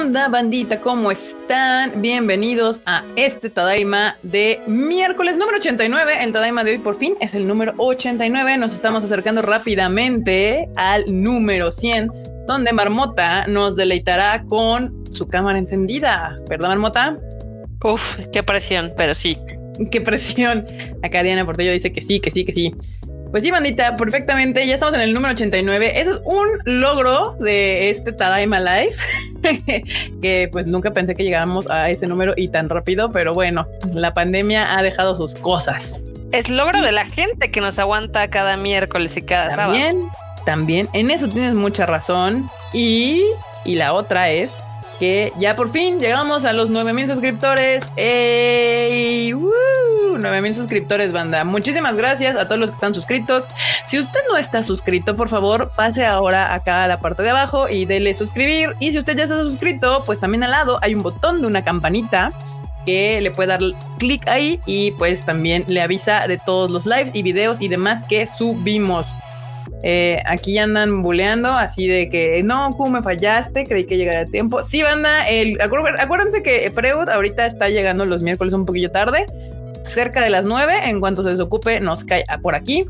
onda, bandita? ¿Cómo están? Bienvenidos a este Tadaima de miércoles número 89. El Tadaima de hoy por fin es el número 89. Nos estamos acercando rápidamente al número 100, donde Marmota nos deleitará con su cámara encendida. ¿Verdad, Marmota? Uf, qué presión, pero sí. Qué presión. Acá Diana Portillo dice que sí, que sí, que sí. Pues sí, bandita, perfectamente. Ya estamos en el número 89. Eso es un logro de este Tadaima Life, que pues nunca pensé que llegáramos a ese número y tan rápido, pero bueno, la pandemia ha dejado sus cosas. Es logro de la gente que nos aguanta cada miércoles y cada también, sábado. También, en eso tienes mucha razón. Y, y la otra es que ya por fin llegamos a los 9000 suscriptores. ¡Ey! ¡Woo! 9000 suscriptores, banda. Muchísimas gracias a todos los que están suscritos. Si usted no está suscrito, por favor, pase ahora acá a la parte de abajo y dele suscribir. Y si usted ya está suscrito, pues también al lado hay un botón de una campanita que le puede dar clic ahí y pues también le avisa de todos los lives y videos y demás que subimos. Eh, aquí andan buleando, así de que no, Q, me fallaste, creí que llegara a tiempo. Sí, banda, el, acuérdense que Freud ahorita está llegando los miércoles un poquillo tarde, cerca de las 9. En cuanto se desocupe, nos cae por aquí.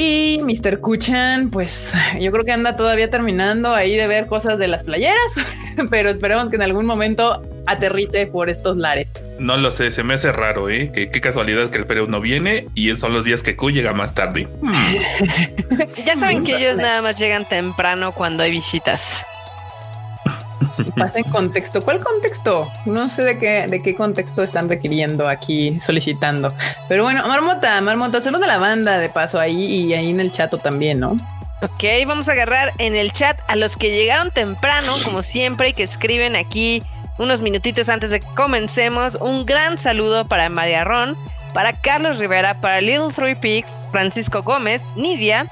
Y Mr. Kuchan, pues yo creo que anda todavía terminando ahí de ver cosas de las playeras, pero esperemos que en algún momento aterrice por estos lares. No lo sé, se me hace raro, ¿eh? Que, qué casualidad que el Perú no viene y son los días que Q llega más tarde. Hmm. ya saben que ellos nada más llegan temprano cuando hay visitas. Pasa en contexto. ¿Cuál contexto? No sé de qué, de qué contexto están requiriendo aquí, solicitando. Pero bueno, Marmota, Marmota, solo de la banda de paso ahí y ahí en el chat también, ¿no? Ok, vamos a agarrar en el chat a los que llegaron temprano, como siempre, y que escriben aquí unos minutitos antes de que comencemos. Un gran saludo para María Ron, para Carlos Rivera, para Little Three Peaks, Francisco Gómez, Nidia,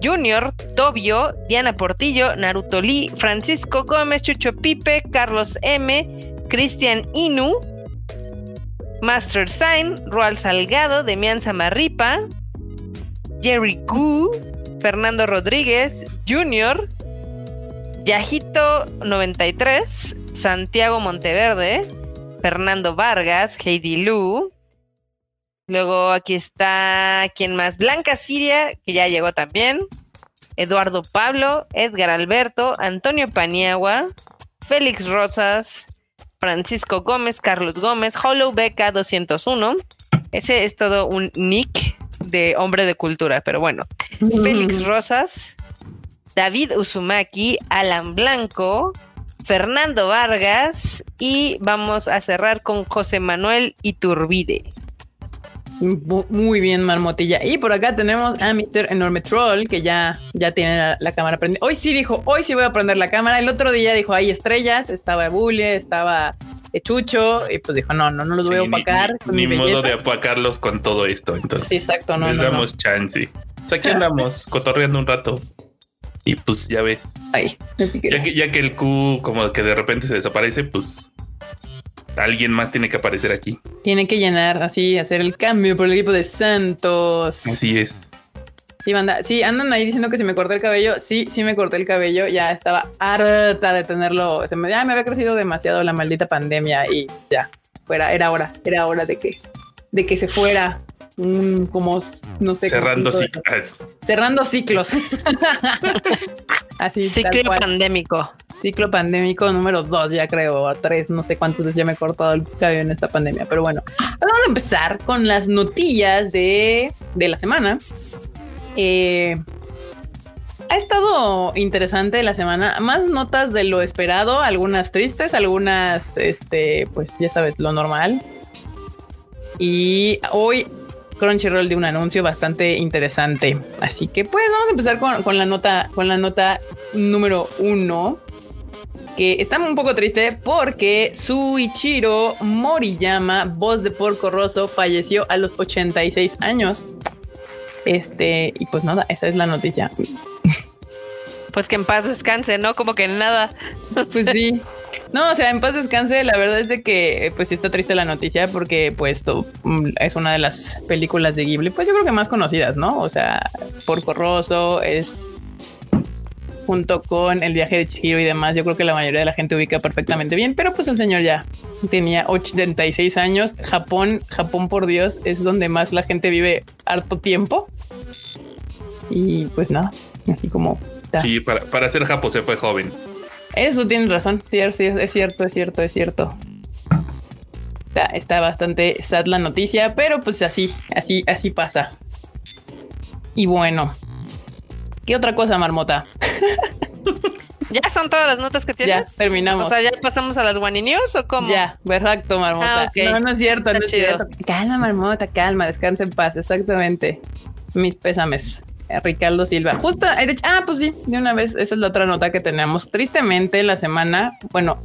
Junior, Tobio, Diana Portillo, Naruto Lee, Francisco Gómez, Chucho Pipe, Carlos M, Cristian Inu, Master Sign, Roal Salgado, Demian Samarripa, Jerry Gu, Fernando Rodríguez, Junior, Yajito 93, Santiago Monteverde, Fernando Vargas, Heidi Lu, Luego aquí está, ¿quién más? Blanca Siria, que ya llegó también. Eduardo Pablo, Edgar Alberto, Antonio Paniagua, Félix Rosas, Francisco Gómez, Carlos Gómez, Hollow Beca 201. Ese es todo un nick de hombre de cultura, pero bueno. Félix Rosas, David Uzumaki, Alan Blanco, Fernando Vargas y vamos a cerrar con José Manuel Iturbide. Muy bien, Marmotilla. Y por acá tenemos a Mr. Enorme Troll, que ya, ya tiene la, cámara prendida. Hoy sí dijo, hoy sí voy a prender la cámara. El otro día dijo, hay estrellas, estaba Bulle, estaba Chucho, y pues dijo, no, no, no los voy a opacar. Ni, modo de opacarlos con todo esto. Entonces, sí, exacto, no. Les damos chance. O aquí andamos, cotorreando un rato. Y pues ya ves. Ay, ya que, ya que el Q como que de repente se desaparece, pues alguien más tiene que aparecer aquí. Tiene que llenar así, hacer el cambio por el equipo de Santos. Así es. Sí, banda. Sí, andan ahí diciendo que si me corté el cabello. Sí, sí me corté el cabello. Ya estaba harta de tenerlo. Se me, ya me había crecido demasiado la maldita pandemia y ya. Fuera, era hora, era hora de que, de que se fuera un como no sé. Cerrando ciclos. Cerrando ciclos. Así. Ciclo pandémico. Ciclo pandémico número dos, ya creo, o tres, no sé cuántas veces ya me he cortado el cabello en esta pandemia, pero bueno, vamos a empezar con las notillas de, de la semana. Eh, ha estado interesante la semana, más notas de lo esperado, algunas tristes, algunas, este, pues ya sabes, lo normal. Y hoy Crunchyroll de un anuncio bastante interesante. Así que pues vamos a empezar con, con la nota, con la nota número uno que está un poco triste porque Suichiro Moriyama, voz de Porco Rosso, falleció a los 86 años. Este, y pues nada, esa es la noticia. Pues que en paz descanse, ¿no? Como que nada. Pues sí. No, o sea, en paz descanse, la verdad es de que pues sí está triste la noticia porque pues mm, es una de las películas de Ghibli, pues yo creo que más conocidas, ¿no? O sea, Porco Rosso es junto con el viaje de Chihiro y demás, yo creo que la mayoría de la gente ubica perfectamente bien, pero pues el señor ya tenía 86 años. Japón, Japón por Dios, es donde más la gente vive harto tiempo. Y pues nada, así como... Sí, para, para ser Japo se fue joven. Eso tienes razón, sí, es cierto, es cierto, es cierto. Está, está, bastante sad la noticia, pero pues así, así, así pasa. Y bueno, ¿qué otra cosa, Marmota? ¿Ya son todas las notas que tienes? Ya, terminamos. O sea, ¿ya pasamos a las One News o cómo? Ya, exacto, Marmota. Ah, no, no es cierto, no es cierto. Calma, Marmota, calma, descansa en paz, exactamente. Mis pésames. Ricardo Silva. Justo, de hecho, ah, pues sí, de una vez, esa es la otra nota que tenemos. Tristemente, la semana, bueno,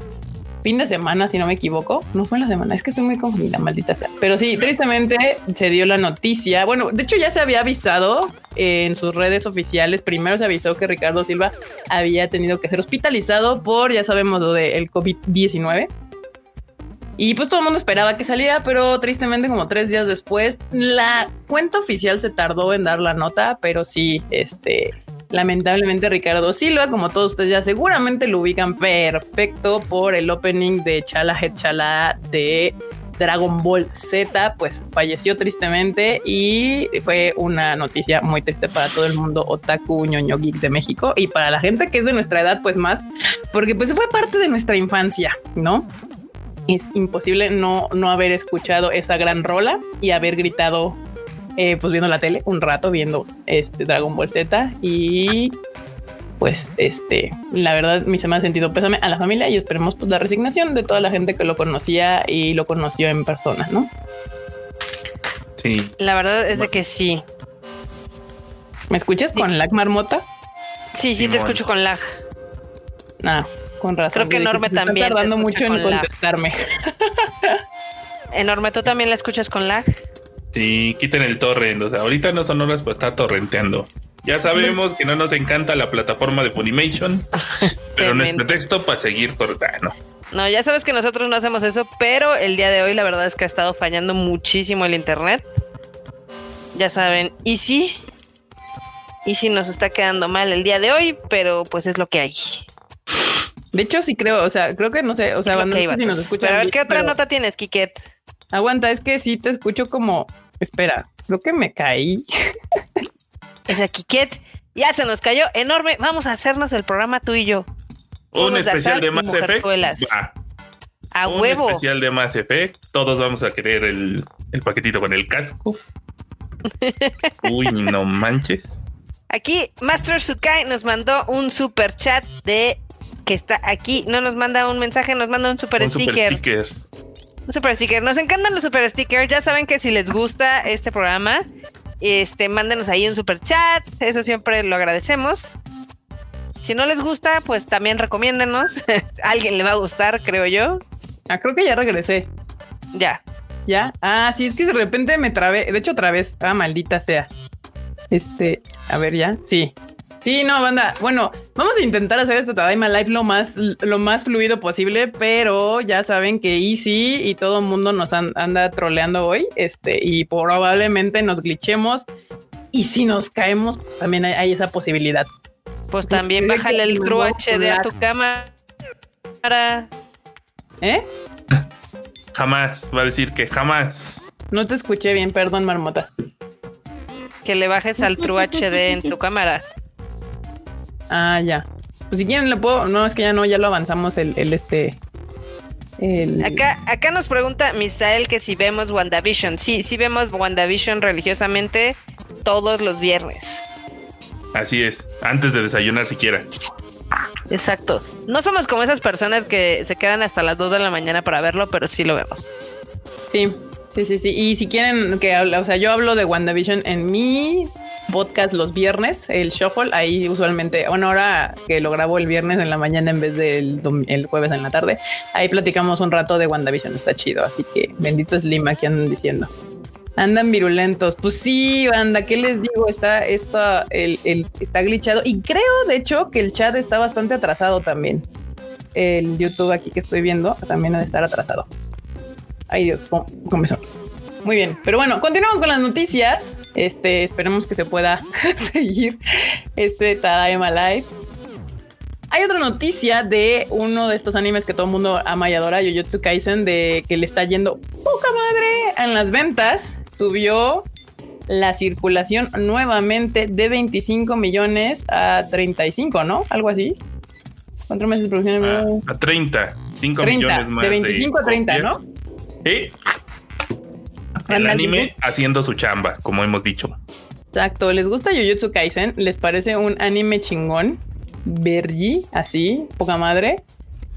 fin de semana, si no me equivoco, no fue la semana, es que estoy muy confundida, maldita sea. Pero sí, tristemente se dio la noticia. Bueno, de hecho ya se había avisado en sus redes oficiales. Primero se avisó que Ricardo Silva había tenido que ser hospitalizado por, ya sabemos, lo del COVID-19. Y pues todo el mundo esperaba que saliera, pero tristemente como tres días después, la cuenta oficial se tardó en dar la nota, pero sí, este, lamentablemente Ricardo Silva, como todos ustedes ya seguramente lo ubican perfecto por el opening de Chala Head Chala de Dragon Ball Z, pues falleció tristemente y fue una noticia muy triste para todo el mundo otaku ñoño geek de México y para la gente que es de nuestra edad, pues más, porque pues fue parte de nuestra infancia, ¿no? Es imposible no, no haber escuchado esa gran rola y haber gritado, eh, pues viendo la tele un rato, viendo este Dragon Ball Z y pues este, la verdad, mi se me ha sentido pésame a la familia y esperemos pues la resignación de toda la gente que lo conocía y lo conoció en persona, ¿no? Sí. La verdad es de que sí. ¿Me escuchas con lag marmota? Sí, sí, te escucho con lag. Ah, con razón. Creo que Enorme también. Está tardando mucho en contestarme. Enorme, ¿tú también la escuchas con lag? Sí, quiten el torrent. O sea, ahorita no son horas, pues está torrenteando. Ya sabemos que no nos encanta la plataforma de Funimation, pero no es pretexto para seguir torrentando. No, ya sabes que nosotros no hacemos eso, pero el día de hoy la verdad es que ha estado fallando muchísimo el internet. Ya saben, y sí, y sí nos está quedando mal el día de hoy, pero pues es lo que hay. De hecho, sí creo, o sea, creo que no sé, o sea, no sé si nos escuchan. Pero a ver, ¿qué otra nota tienes, Kiket? Aguanta, es que sí te escucho como, espera, creo que me caí. Esa Kiket ya se nos cayó enorme. Vamos a hacernos el programa tú y yo. Un especial de Mass Effect. A huevo. Un especial de Mass Effect. Todos vamos a querer el, el paquetito con el casco. Uy, no manches. Aquí Master Sukai nos mandó un super chat de que está aquí, no nos manda un mensaje, nos manda un super sticker. Un super sticker. Nos encantan los super stickers. Ya saben que si les gusta este programa, este, mándenos ahí un super chat. Eso siempre lo agradecemos. Si no les gusta, pues también recomiéndenos. A alguien le va a gustar, creo yo. Ah, creo que ya regresé. Ya. ¿Ya? Ah, sí, es que de repente me trabé. De hecho, otra vez. Ah, maldita sea. Este, a ver, ya. Sí. Sí, no, banda. Bueno, vamos a intentar hacer este Tadaima Live lo más, lo más fluido posible, pero ya saben que Easy y todo el mundo nos anda troleando hoy. Este, y probablemente nos glitchemos. Y si nos caemos, también hay, esa posibilidad. Pues también bájale el True HD a tu cámara. ¿Eh? Jamás, va a decir que jamás. No te escuché bien, perdón, marmota. Que le bajes al True HD en tu cámara. Ah, ya. Pues si quieren le puedo. No, es que ya no, ya lo avanzamos el, el este. Acá, acá nos pregunta Misael que si vemos WandaVision. Sí, sí vemos WandaVision religiosamente todos los viernes. Así es, antes de desayunar siquiera. Exacto. No somos como esas personas que se quedan hasta las 2 de la mañana para verlo, pero sí lo vemos. Sí, sí, sí, sí. Y si quieren que hable, o sea, yo hablo de WandaVision en mi podcast los viernes, el shuffle, ahí usualmente, bueno, ahora que lo grabo el viernes en la mañana en vez del el jueves en la tarde, ahí platicamos un rato de WandaVision, está chido, así que bendito es Lima que andan diciendo. Andan virulentos. Pues sí, banda, ¿qué les digo? Está, está, el, está glitchado. Y creo, de hecho, que el chat está bastante atrasado también. El YouTube aquí que estoy viendo también debe estar atrasado. Ay Dios, comenzó. Muy bien, pero bueno, continuamos con las noticias. Este, esperemos que se pueda seguir este Tadaima Live. hay otra noticia de uno de estos animes que todo el mundo ama y adora, Jujutsu Kaisen, de que le está yendo poca madre en las ventas. Subió la circulación nuevamente de 25 millones a 35, ¿no? Algo así. ¿Cuántos meses de producción? A, a 30, 5 millones más. De 25 a 30, ¿no? Sí. El anime haciendo su chamba, como hemos dicho. Exacto. ¿Les gusta Jujutsu Kaisen? ¿Les parece un anime chingón? Vergi, así, poca madre.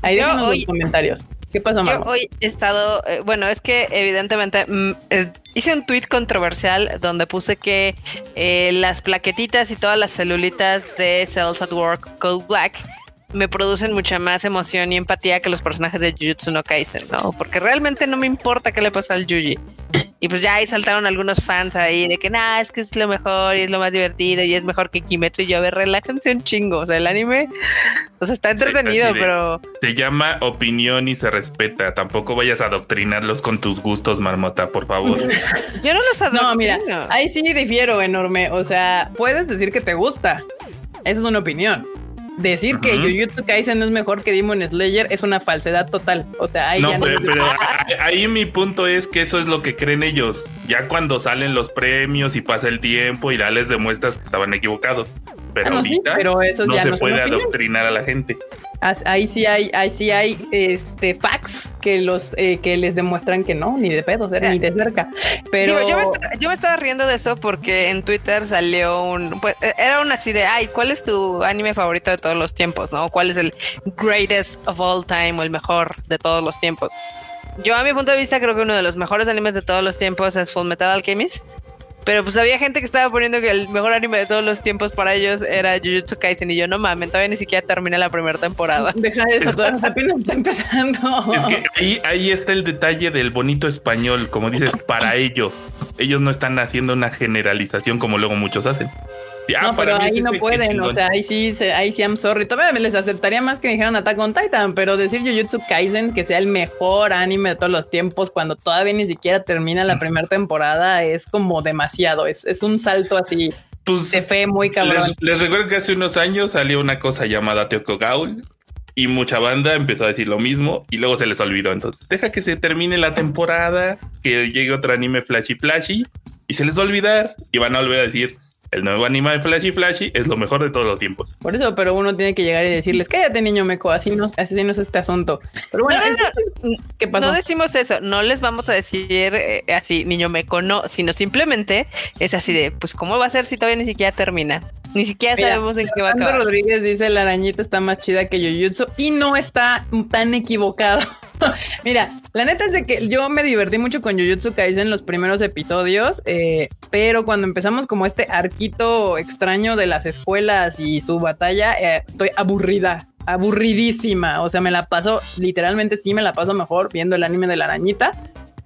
Ahí déjanos los comentarios. ¿Qué pasa, Yo hoy he estado, eh, bueno, es que evidentemente mm, eh, hice un tweet controversial donde puse que eh, las plaquetitas y todas las celulitas de Cells at Work Code Black me producen mucha más emoción y empatía que los personajes de Jujutsu no Kaisen, ¿no? Porque realmente no me importa qué le pasa al Yuji. Y pues ya ahí saltaron algunos fans ahí de que nada, es que es lo mejor y es lo más divertido y es mejor que Kimetsu. Y yo, a ver, relájense un chingo. O sea, el anime, o sea, está entretenido, pero. Se llama opinión y se respeta. Tampoco vayas a adoctrinarlos con tus gustos, marmota, por favor. yo no los adoctrino. No, mira, ahí sí difiero enorme. O sea, puedes decir que te gusta. Esa es una opinión decir que Jujutsu Kaisen es mejor que Demon Slayer es una falsedad total. O sea, ahí no, pero, ahí mi punto es que eso es lo que creen ellos. Ya cuando salen los premios y pasa el tiempo y ya les demuestras que estaban equivocados. Pero ah, ahorita no se puede adoctrinar a la gente. Ahí sí hay, ahí sí hay este facts que los eh, que les demuestran que no, ni de pedo, ni de cerca. Pero yo, me estaba, riendo de eso porque en Twitter salió un pues, e, era una así de ay, ¿cuál es tu anime favorito de todos los tiempos? ¿No? ¿Cuál es el greatest of all time o el mejor de todos los tiempos? Yo a mi punto de vista creo que uno de los mejores animes de todos los tiempos es Full Metal Alchemist. Pero pues había gente que estaba poniendo que el mejor anime de todos los tiempos para ellos era Jujutsu Kaisen y yo no mames, todavía ni siquiera terminé la primera temporada. Deja de eso, todavía apenas está empezando. Es que ahí, ahí está el detalle del bonito español, como dices, para ellos. Ellos no están haciendo una generalización como luego muchos hacen no, pero ahí no pueden, o sea, ahí sí, ahí sí, I'm sorry. Todavía me les aceptaría más que me dijeran Attack on Titan, pero decir Jujutsu Kaisen que sea el mejor anime de todos los tiempos cuando todavía ni siquiera termina la primera temporada es como demasiado, es, es un salto así pues, de fe muy cabrón. Les, recuerdo que hace unos años salió una cosa llamada Teoko Gaul y mucha banda empezó a decir lo mismo y luego se les olvidó. Entonces, deja que se termine la temporada, que llegue otro anime flashy flashy y se les va a olvidar y van a volver a decir el nuevo anime de Flashy Flashy es lo mejor de todos los tiempos. Por eso, pero uno tiene que llegar y decirles, cállate niño meco, así no, así no es este asunto. Pero bueno, no, ¿qué pasó? No decimos eso, no les vamos a decir eh, así, niño meco, no, sino simplemente es así de, pues, ¿cómo va a ser si todavía ni siquiera termina? Ni siquiera sabemos en qué va a acabar. Rodríguez dice, la arañita está más chida que Jujutsu y no está tan equivocado. Mira, la neta es de que yo me divertí mucho con Jujutsu Kaisen en los primeros episodios, eh, pero cuando empezamos como este arquito extraño de las escuelas y su batalla, eh, estoy aburrida, aburridísima. O sea, me la paso, literalmente sí me la paso mejor viendo el anime de la arañita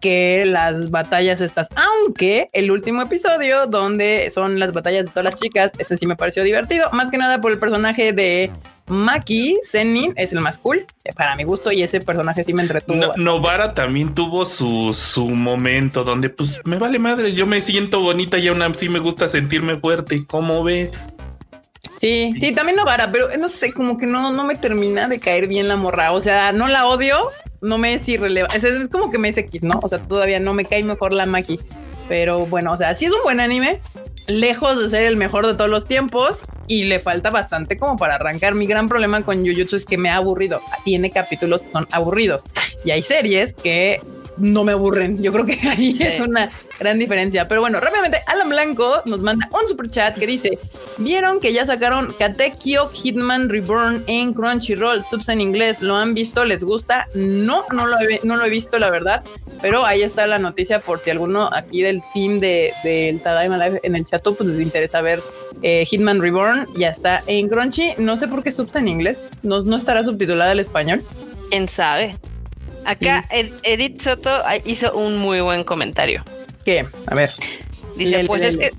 que las batallas estas, aunque el último episodio donde son las batallas de todas las chicas, ese sí me pareció divertido, más que nada por el personaje de Maki Zenin, es el más cool para mi gusto y ese personaje sí me entretuvo. Novara también tuvo su, su momento donde pues me vale madre, yo me siento bonita y aún así me gusta sentirme fuerte, ¿cómo ves? Sí, sí, también Novara, pero no sé, como que no, no me termina de caer bien la morra. O sea, no la odio, no me es irrelevante. Es, como que me es X, ¿no? O sea, todavía no me cae mejor la Maki. Pero bueno, o sea, sí es un buen anime, lejos de ser el mejor de todos los tiempos y le falta bastante como para arrancar. Mi gran problema con Jujutsu es que me ha aburrido. Tiene capítulos que son aburridos y hay series que no me aburren. Yo creo que ahí es una gran diferencia. Pero bueno, rápidamente, Alan Blanco nos manda un super chat que dice: ¿Vieron que ya sacaron Katekyo Hitman Reborn en Crunchyroll? Subs en inglés, ¿lo han visto? ¿Les gusta? No, no lo he, no lo he visto, la verdad. Pero ahí está la noticia por si alguno aquí del team del de, Tadaima Live en el chat pues les interesa ver eh, Hitman Reborn. Ya está en Crunchy. No sé por qué subs en inglés. No, no estará subtitulada al español. ¿Quién sabe? Acá Edith Soto hizo un muy buen comentario. ¿Qué? A ver. Dice, pues es que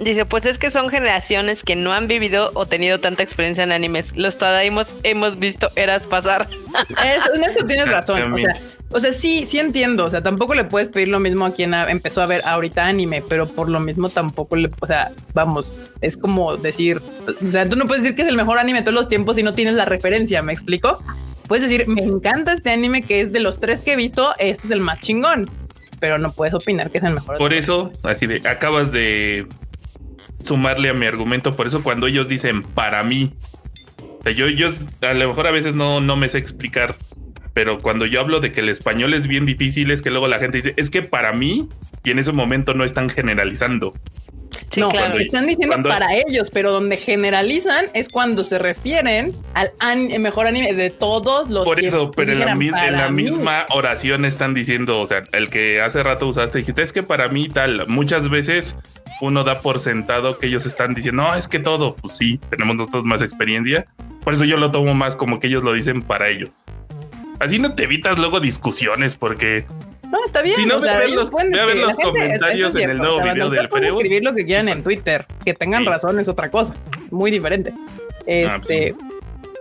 Dice, pues es que son generaciones que no han vivido o tenido tanta experiencia en animes. Los Tadaimos hemos visto eras pasar. en eso tienes razón. O sea, O sea, sí, sí entiendo. O sea, tampoco le puedes pedir lo mismo a quien empezó a ver ahorita anime, pero por lo mismo tampoco le, o sea, vamos, es como decir, o sea, tú no puedes decir que es el mejor anime de todos los tiempos si no tienes la referencia. ¿Me explico? Puedes decir, me encanta este anime que es de los tres que he visto, este es el más chingón, pero no puedes opinar que es el mejor. Por eso, así de, acabas de sumarle a mi argumento. Por eso, cuando ellos dicen para mí, o sea, yo, yo a lo mejor a veces no, no me sé explicar pero cuando yo hablo de que el español es bien difícil, es que luego la gente dice, es que para mí, y en ese momento no están generalizando. Sí, no, claro. están diciendo para ellos, pero donde generalizan es cuando se refieren al mejor anime de todos los. Por eso, pero en la, en la misma oración están diciendo, o sea, el que hace rato usaste, dijiste, es que para mí tal, muchas veces uno da por sentado que ellos están diciendo, no, es que todo, pues sí, tenemos nosotros más experiencia. Por eso yo lo tomo más como que ellos lo dicen para ellos. Así no te evitas luego discusiones porque... No, está bien. Si no, ve a ver los, los comentarios en el nuevo video del Freo. escribir lo que quieran en Twitter. Que tengan razón es otra cosa. Muy diferente. Ah, pues este...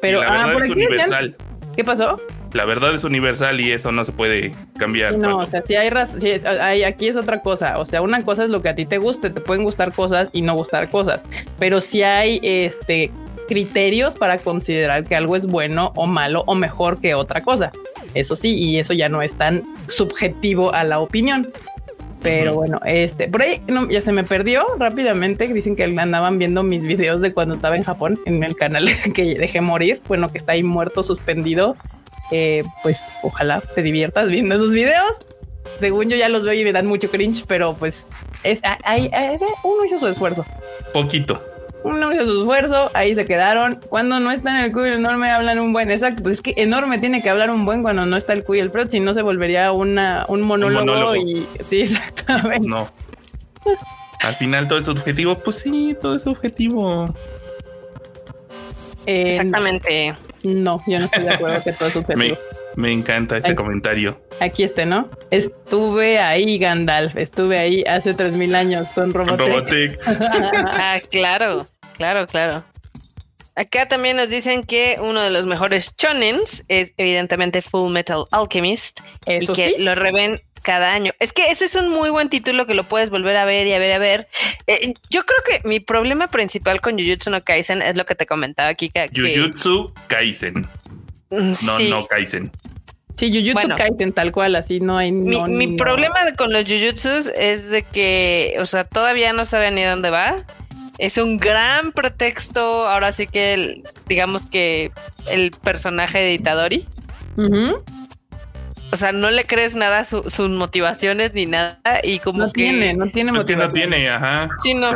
pero... la ah, verdad es universal. ¿Qué pasó? La verdad es universal y eso no se puede cambiar. No, o sea, si hay razón, hay, aquí es otra cosa. O sea, una cosa es lo que a ti te guste, te pueden gustar cosas y no gustar cosas. Pero si hay este criterios para considerar que algo es bueno o malo o mejor que otra cosa. Eso sí, y eso ya no es tan subjetivo a la opinión. Pero bueno, este por ahí ya se me perdió rápidamente. Dicen que andaban viendo mis videos de cuando estaba en Japón en el canal que dejé morir. Bueno, que está ahí muerto, suspendido. Eh, pues ojalá te diviertas viendo esos videos. Según yo ya los veo y me dan mucho cringe, pero pues es ahí uno hizo su esfuerzo. Poquito uno hizo su esfuerzo, ahí se quedaron. Cuando no está en el cuyo enorme hablan un buen, exacto, pues es que enorme tiene que hablar un buen cuando no está el cuyo el Freud, si no se volvería una, un, monólogo y sí, exactamente. No. Al final todo es subjetivo, pues sí, todo es subjetivo. Eh, exactamente. No, yo no estoy de acuerdo que todo es subjetivo. Me, encanta este comentario. Aquí este, ¿no? Estuve ahí, Gandalf. Estuve ahí hace 3000 años con Robotech. ah, claro. Claro, claro. Acá también nos dicen que uno de los mejores chonens es evidentemente Full Metal Alchemist Eso y que lo reven cada año. Es que ese es un muy buen título que lo puedes volver a ver y a ver y a ver. Eh, yo creo que mi problema principal con Jujutsu no Kaisen es lo que te comentaba, Kika. Jujutsu Kaisen. Mm, no, no Kaisen. Sí, Jujutsu Kaisen tal cual, así no hay. mi, problema con los Jujutsus es de que, o sea, todavía no saben ni dónde va es un gran pretexto. Ahora sí que digamos que el personaje de Itadori. O sea, no le crees nada a sus motivaciones ni nada. Y como no tiene, no tiene Es que no tiene, ajá. Sí, no.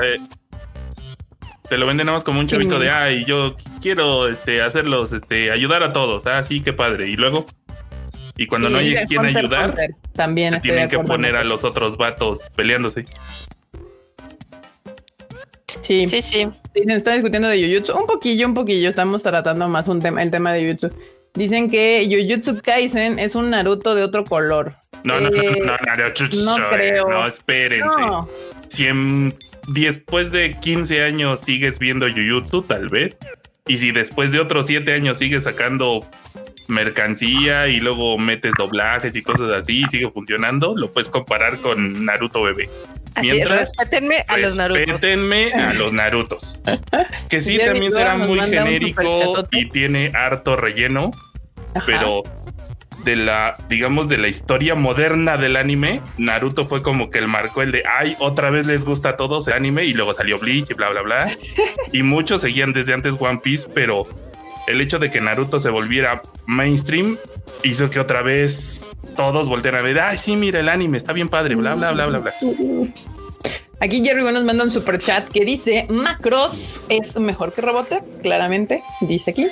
te lo venden nada más como un chavito de ay, yo quiero este hacerlos, este, ayudar a todos. Ah, sí, qué padre. Y luego. Y cuando no hay quien ayudar, también tienen que poner a los otros vatos peleándose. Sí. Sí, sí. Dicen, está discutiendo de Jujutsu. Un poquillo, un poquillo. Estamos tratando más un tema, el tema de Jujutsu. Dicen que Jujutsu Kaisen es un Naruto de otro color. No, no, no, no, no, Naruto. No creo. No, espérense. Si después de 15 años sigues viendo Jujutsu, tal vez. Y si después de otros 7 años sigues sacando mercancía y luego metes doblajes y cosas así y sigue funcionando, lo puedes comparar con Naruto bebé. Mientras, respétenme a los Narutos. Respétenme a los Narutos. Que sí, también será muy genérico y tiene harto relleno, pero de la, digamos, de la historia moderna del anime, Naruto fue como que el marcó el de, ay, otra vez les gusta a todos el anime y luego salió Bleach y bla, bla, bla. y muchos seguían desde antes One Piece, pero el hecho de que Naruto se volviera mainstream hizo que otra vez todos voltean a ver, ay, sí, mira el anime, está bien padre, bla, bla, bla, bla, bla. Aquí Jerry nos manda un super chat que dice Macross es mejor que Robotech, claramente, dice aquí.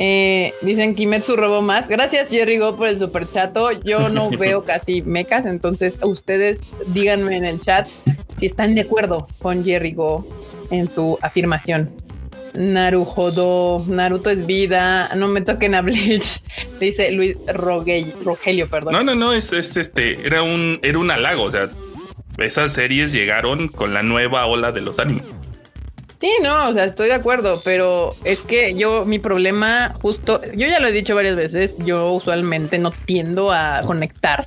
Eh, dicen Kimetsu robó más. Gracias Jerry Go por el super chato. Yo no veo casi mecas, entonces ustedes díganme en el chat si están de acuerdo con Jerry Go en su afirmación. Narujodo, Naruto es vida, no me toquen a Bleach, dice Luis Rogelio, perdón. No, no, no, es, este, era un, era un halago, o sea, esas series llegaron con la nueva ola de los animes. Sí, no, o sea, estoy de acuerdo, pero es que yo, mi problema, justo, yo ya lo he dicho varias veces, yo usualmente no tiendo a conectar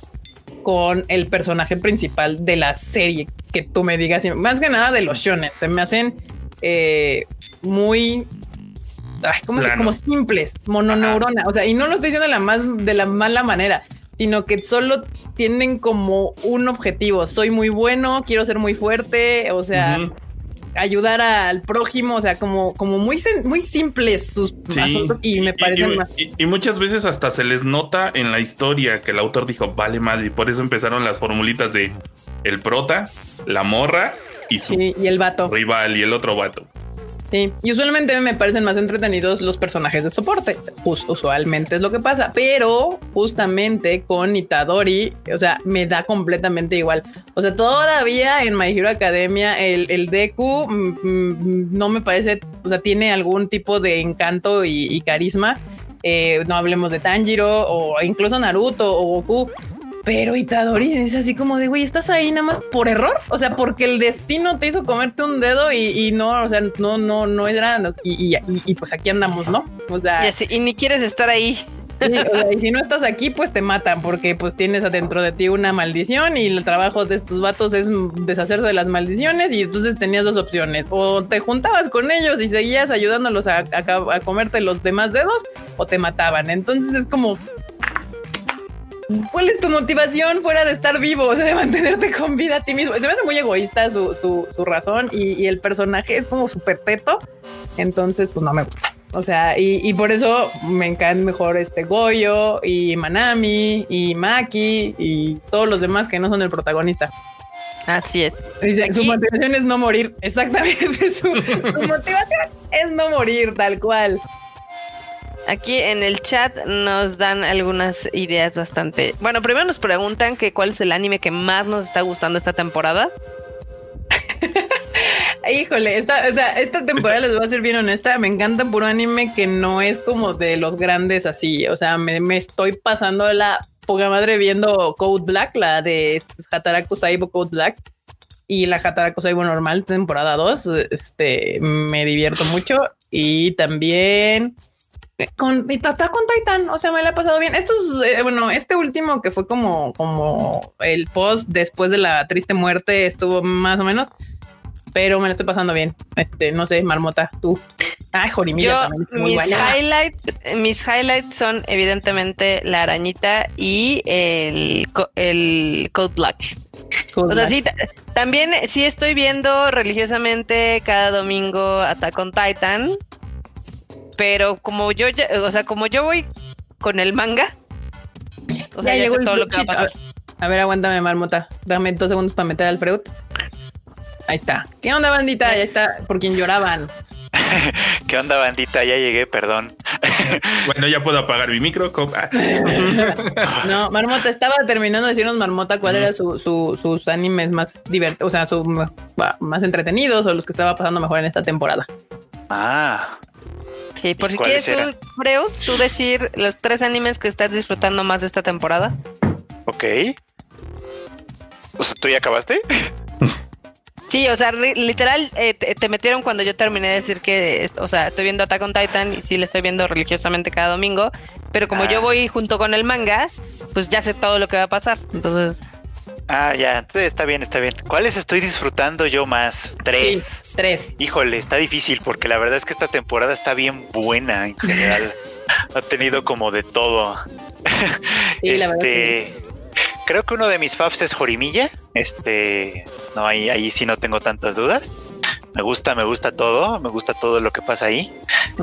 con el personaje principal de la serie que tú me digas, más que nada de los shonen, se me hacen eh, muy ay, ¿cómo se- como simples, mononeurona. O sea, y no lo estoy diciendo de la más de la mala manera, sino que solo tienen como un objetivo. Soy muy bueno, quiero ser muy fuerte, o sea. Ayudar al prójimo, o sea, como, como muy, muy simples sus Sí. asuntos y me parecen y, más. y- y muchas veces hasta se les nota en la historia que el autor dijo, vale madre, y por eso empezaron las formulitas de el prota, la morra y su Sí, y el vato. rival y el otro vato. Sí, y usualmente me parecen más entretenidos los personajes de soporte. Us- usualmente es lo que pasa, pero justamente con Itadori, o sea, me da completamente igual. O sea, todavía en My Hero Academia el, el Deku mm, mm, no me parece, o sea, tiene algún tipo de encanto y, y carisma. Eh, no hablemos de Tanjiro o incluso Naruto o Goku. Pero Itadori es así como de, güey, estás ahí nada más por error. O sea, porque el destino te hizo comerte un dedo y, y no, o sea, no, no, no era. Y, y, y- y pues aquí andamos, ¿no? O sea, Y, así- y ni quieres estar ahí. sí, o sea, y si no estás aquí, pues te matan porque pues tienes adentro de ti una maldición y el trabajo de estos vatos es deshacerse de las maldiciones y entonces tenías dos opciones. O te juntabas con ellos y seguías ayudándolos a, a, a comerte los demás dedos o te mataban. Entonces es como, ¿Cuál es tu motivación fuera de estar vivo? O sea, de mantenerte con vida a ti mismo. Se me hace muy egoísta su, su, su razón y, y el personaje es como súper teto. Entonces, pues no me gusta. O sea, y, y por eso me encantan mejor este Goyo y Manami y Maki y todos los demás que no son el protagonista. Así es. Dice, Aquí- Su motivación es no morir. Exactamente. Su, su motivación es no morir, tal cual. Aquí en el chat nos dan algunas ideas bastante. Bueno, primero nos preguntan que cuál es el anime que más nos está gustando esta temporada. Híjole, esta, o sea, esta temporada les voy a ser bien honesta. Me encanta puro anime que no es como de los grandes así. O sea, me, me estoy pasando la poca madre viendo Code Black, la de Hataraku Saibo Code Black y la Hataraku Saibo normal, temporada 2. Este me divierto mucho y también con y Tata con Titan. O sea, me la he pasado bien. Esto es, eh, bueno, este último que fue como, como el post después de la triste muerte estuvo más o menos pero me lo estoy pasando bien. Este, no sé, Marmota, tú. Ah, Jorimilla Yo, mis buena. highlights, mis highlights son evidentemente la arañita y el, el Code Black. O sea, sí, ta- también sí estoy viendo religiosamente cada domingo Attack on Titan, pero como yo, ya- o sea, como yo voy con el manga, o sea, ya, llegó sé el todo lo que va a pasar. A ver, aguántame, Marmota. Dame dos segundos para meter al Freud. Ahí está. ¿Qué onda, bandita? Ya está. Por quien lloraban. ¿Qué onda, bandita? Ya llegué, perdón. Bueno, ya puedo apagar mi micro. ah. No, Marmota estaba terminando de decirnos, Marmota, cuál era su, su- sus animes más divertidos, o sea, su, bah, más entretenidos o los que estaba pasando mejor en esta temporada. Ah, Sí, por si quieres tú, Freud, tú decir los tres animes que estás disfrutando más de esta temporada. ok. O sea, ¿tú ya acabaste? Sí, o sea, literal, eh, te, te metieron cuando yo terminé de decir que, o sea, estoy viendo Attack on Titan y sí le estoy viendo religiosamente cada domingo, pero como Ah. yo voy junto con el manga, pues ya sé todo lo que va a pasar. Entonces, Ah, ya, entonces está bien, está bien. ¿Cuáles estoy disfrutando yo más? Tres. Sí, tres. Híjole, está difícil porque la verdad es que esta temporada está bien buena en general. ha tenido como de todo. Sí, este, creo que uno de mis faves es Jorimilla. Este, no, ahí, ahí sí no tengo tantas dudas. Me gusta, me gusta todo, me gusta todo lo que pasa ahí.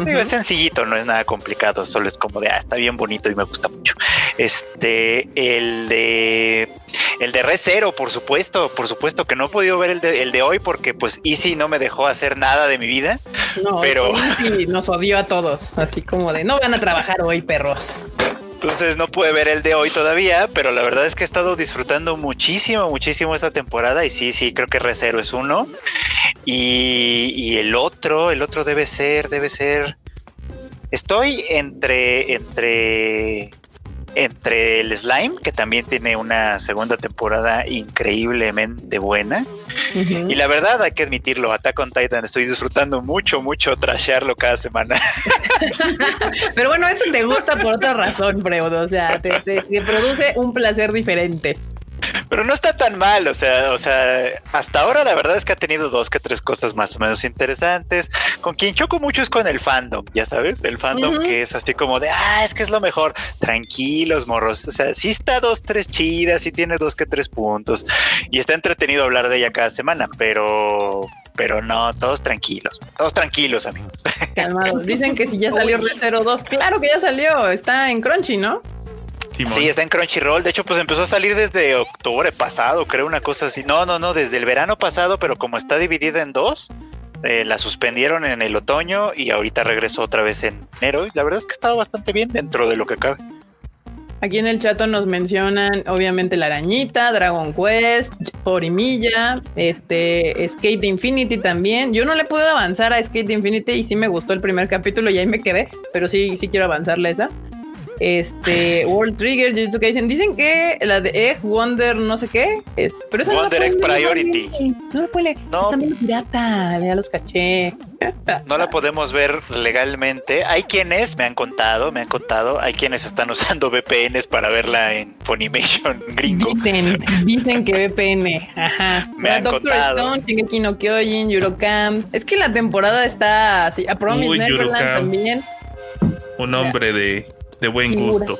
Es sencillito, no es nada complicado, solo es como de, ah, está bien bonito y me gusta mucho. Este, el de, el de Re Zero, por supuesto, por supuesto que no he podido ver el de, el de hoy porque pues Easy no me dejó hacer nada de mi vida. No, pero- nos odió a todos. Así como de no van a trabajar hoy, perros. Entonces no pude ver el de hoy todavía, pero la verdad es que he estado disfrutando muchísimo, muchísimo esta temporada y sí, sí, creo que Re Zero es uno. Y, y el otro, el otro debe ser, debe ser... Estoy entre, entre entre el Slime, que también tiene una segunda temporada increíblemente buena. Y la verdad, hay que admitirlo, Attack on Titan estoy disfrutando mucho, mucho trashearlo cada semana. Pero bueno, eso te gusta por otra razón, Freud. O sea, te, te produce un placer diferente. Pero no está tan mal, o sea, o sea, hasta ahora la verdad es que ha tenido dos que tres cosas más o menos interesantes. Con quien choco mucho es con el fandom, ya sabes, el fandom que es así como de, ah, es que es lo mejor. Tranquilos, morros. O sea, sí está dos, tres chidas, sí tiene dos que tres puntos. Y está entretenido hablar de ella cada semana, pero pero no, todos tranquilos, todos tranquilos, amigos. Calmados. Dicen que si ya salió Red 02, claro que ya salió, está en Crunchy, ¿no? Sí, está en Crunchyroll. De hecho, pues empezó a salir desde octubre pasado, creo, una cosa así. No, no, no, desde el verano pasado, pero como está dividida en dos, eh, la suspendieron en el otoño y ahorita regresó otra vez en enero. Y la verdad es que estaba bastante bien dentro de lo que cabe. Aquí en el chat nos mencionan, obviamente, la arañita, Dragon Quest, Porimilla, este, Skate Infinity también. Yo no le pude avanzar a Skate Infinity y sí me gustó el primer capítulo y ahí me quedé, pero sí, sí quiero avanzarle esa este World Trigger, que dicen, dicen que la de Egg Wonder no sé qué, es, pero esa Wonder Egg Priority. No lo puede, no. también pirata, ya los caché. No la podemos ver legalmente. Hay quienes me han contado, me han contado, hay quienes están usando VPNs para verla en Funimation gringo. Dicen, dicen que VPN, ajá. Me han Doctor contado. Stone, Shingeki no Kyojin, Eurocamp. Es que la temporada está así, a Promise Neverland también. Un hombre de de buen gusto.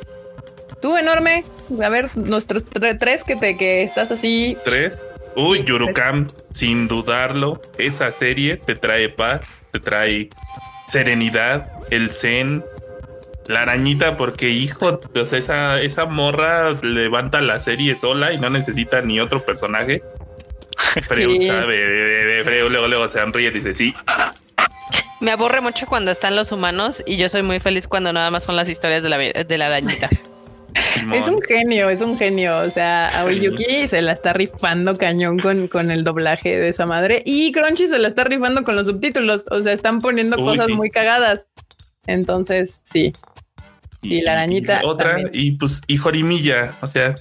Tú, enorme. A ver, nuestros tres que te que estás así. Tres. Uy, Yurukam, sin dudarlo, esa serie te trae paz, te trae serenidad, el zen, la arañita, porque hijo, pues esa, esa morra levanta la serie sola y no necesita ni otro personaje. Freud sabe, Freud luego, luego se ríe y dice, sí, me aburre mucho cuando están los humanos y yo soy muy feliz cuando nada más son las historias de la, de la arañita. es un genio, es un genio. O sea, Aoyuki se la está rifando cañón con, con el doblaje de esa madre y Crunchy se la está rifando con los subtítulos. O sea, están poniendo cosas muy cagadas. Entonces, sí. Y, la arañita. otra, y pues, y Jorimilla. O sea,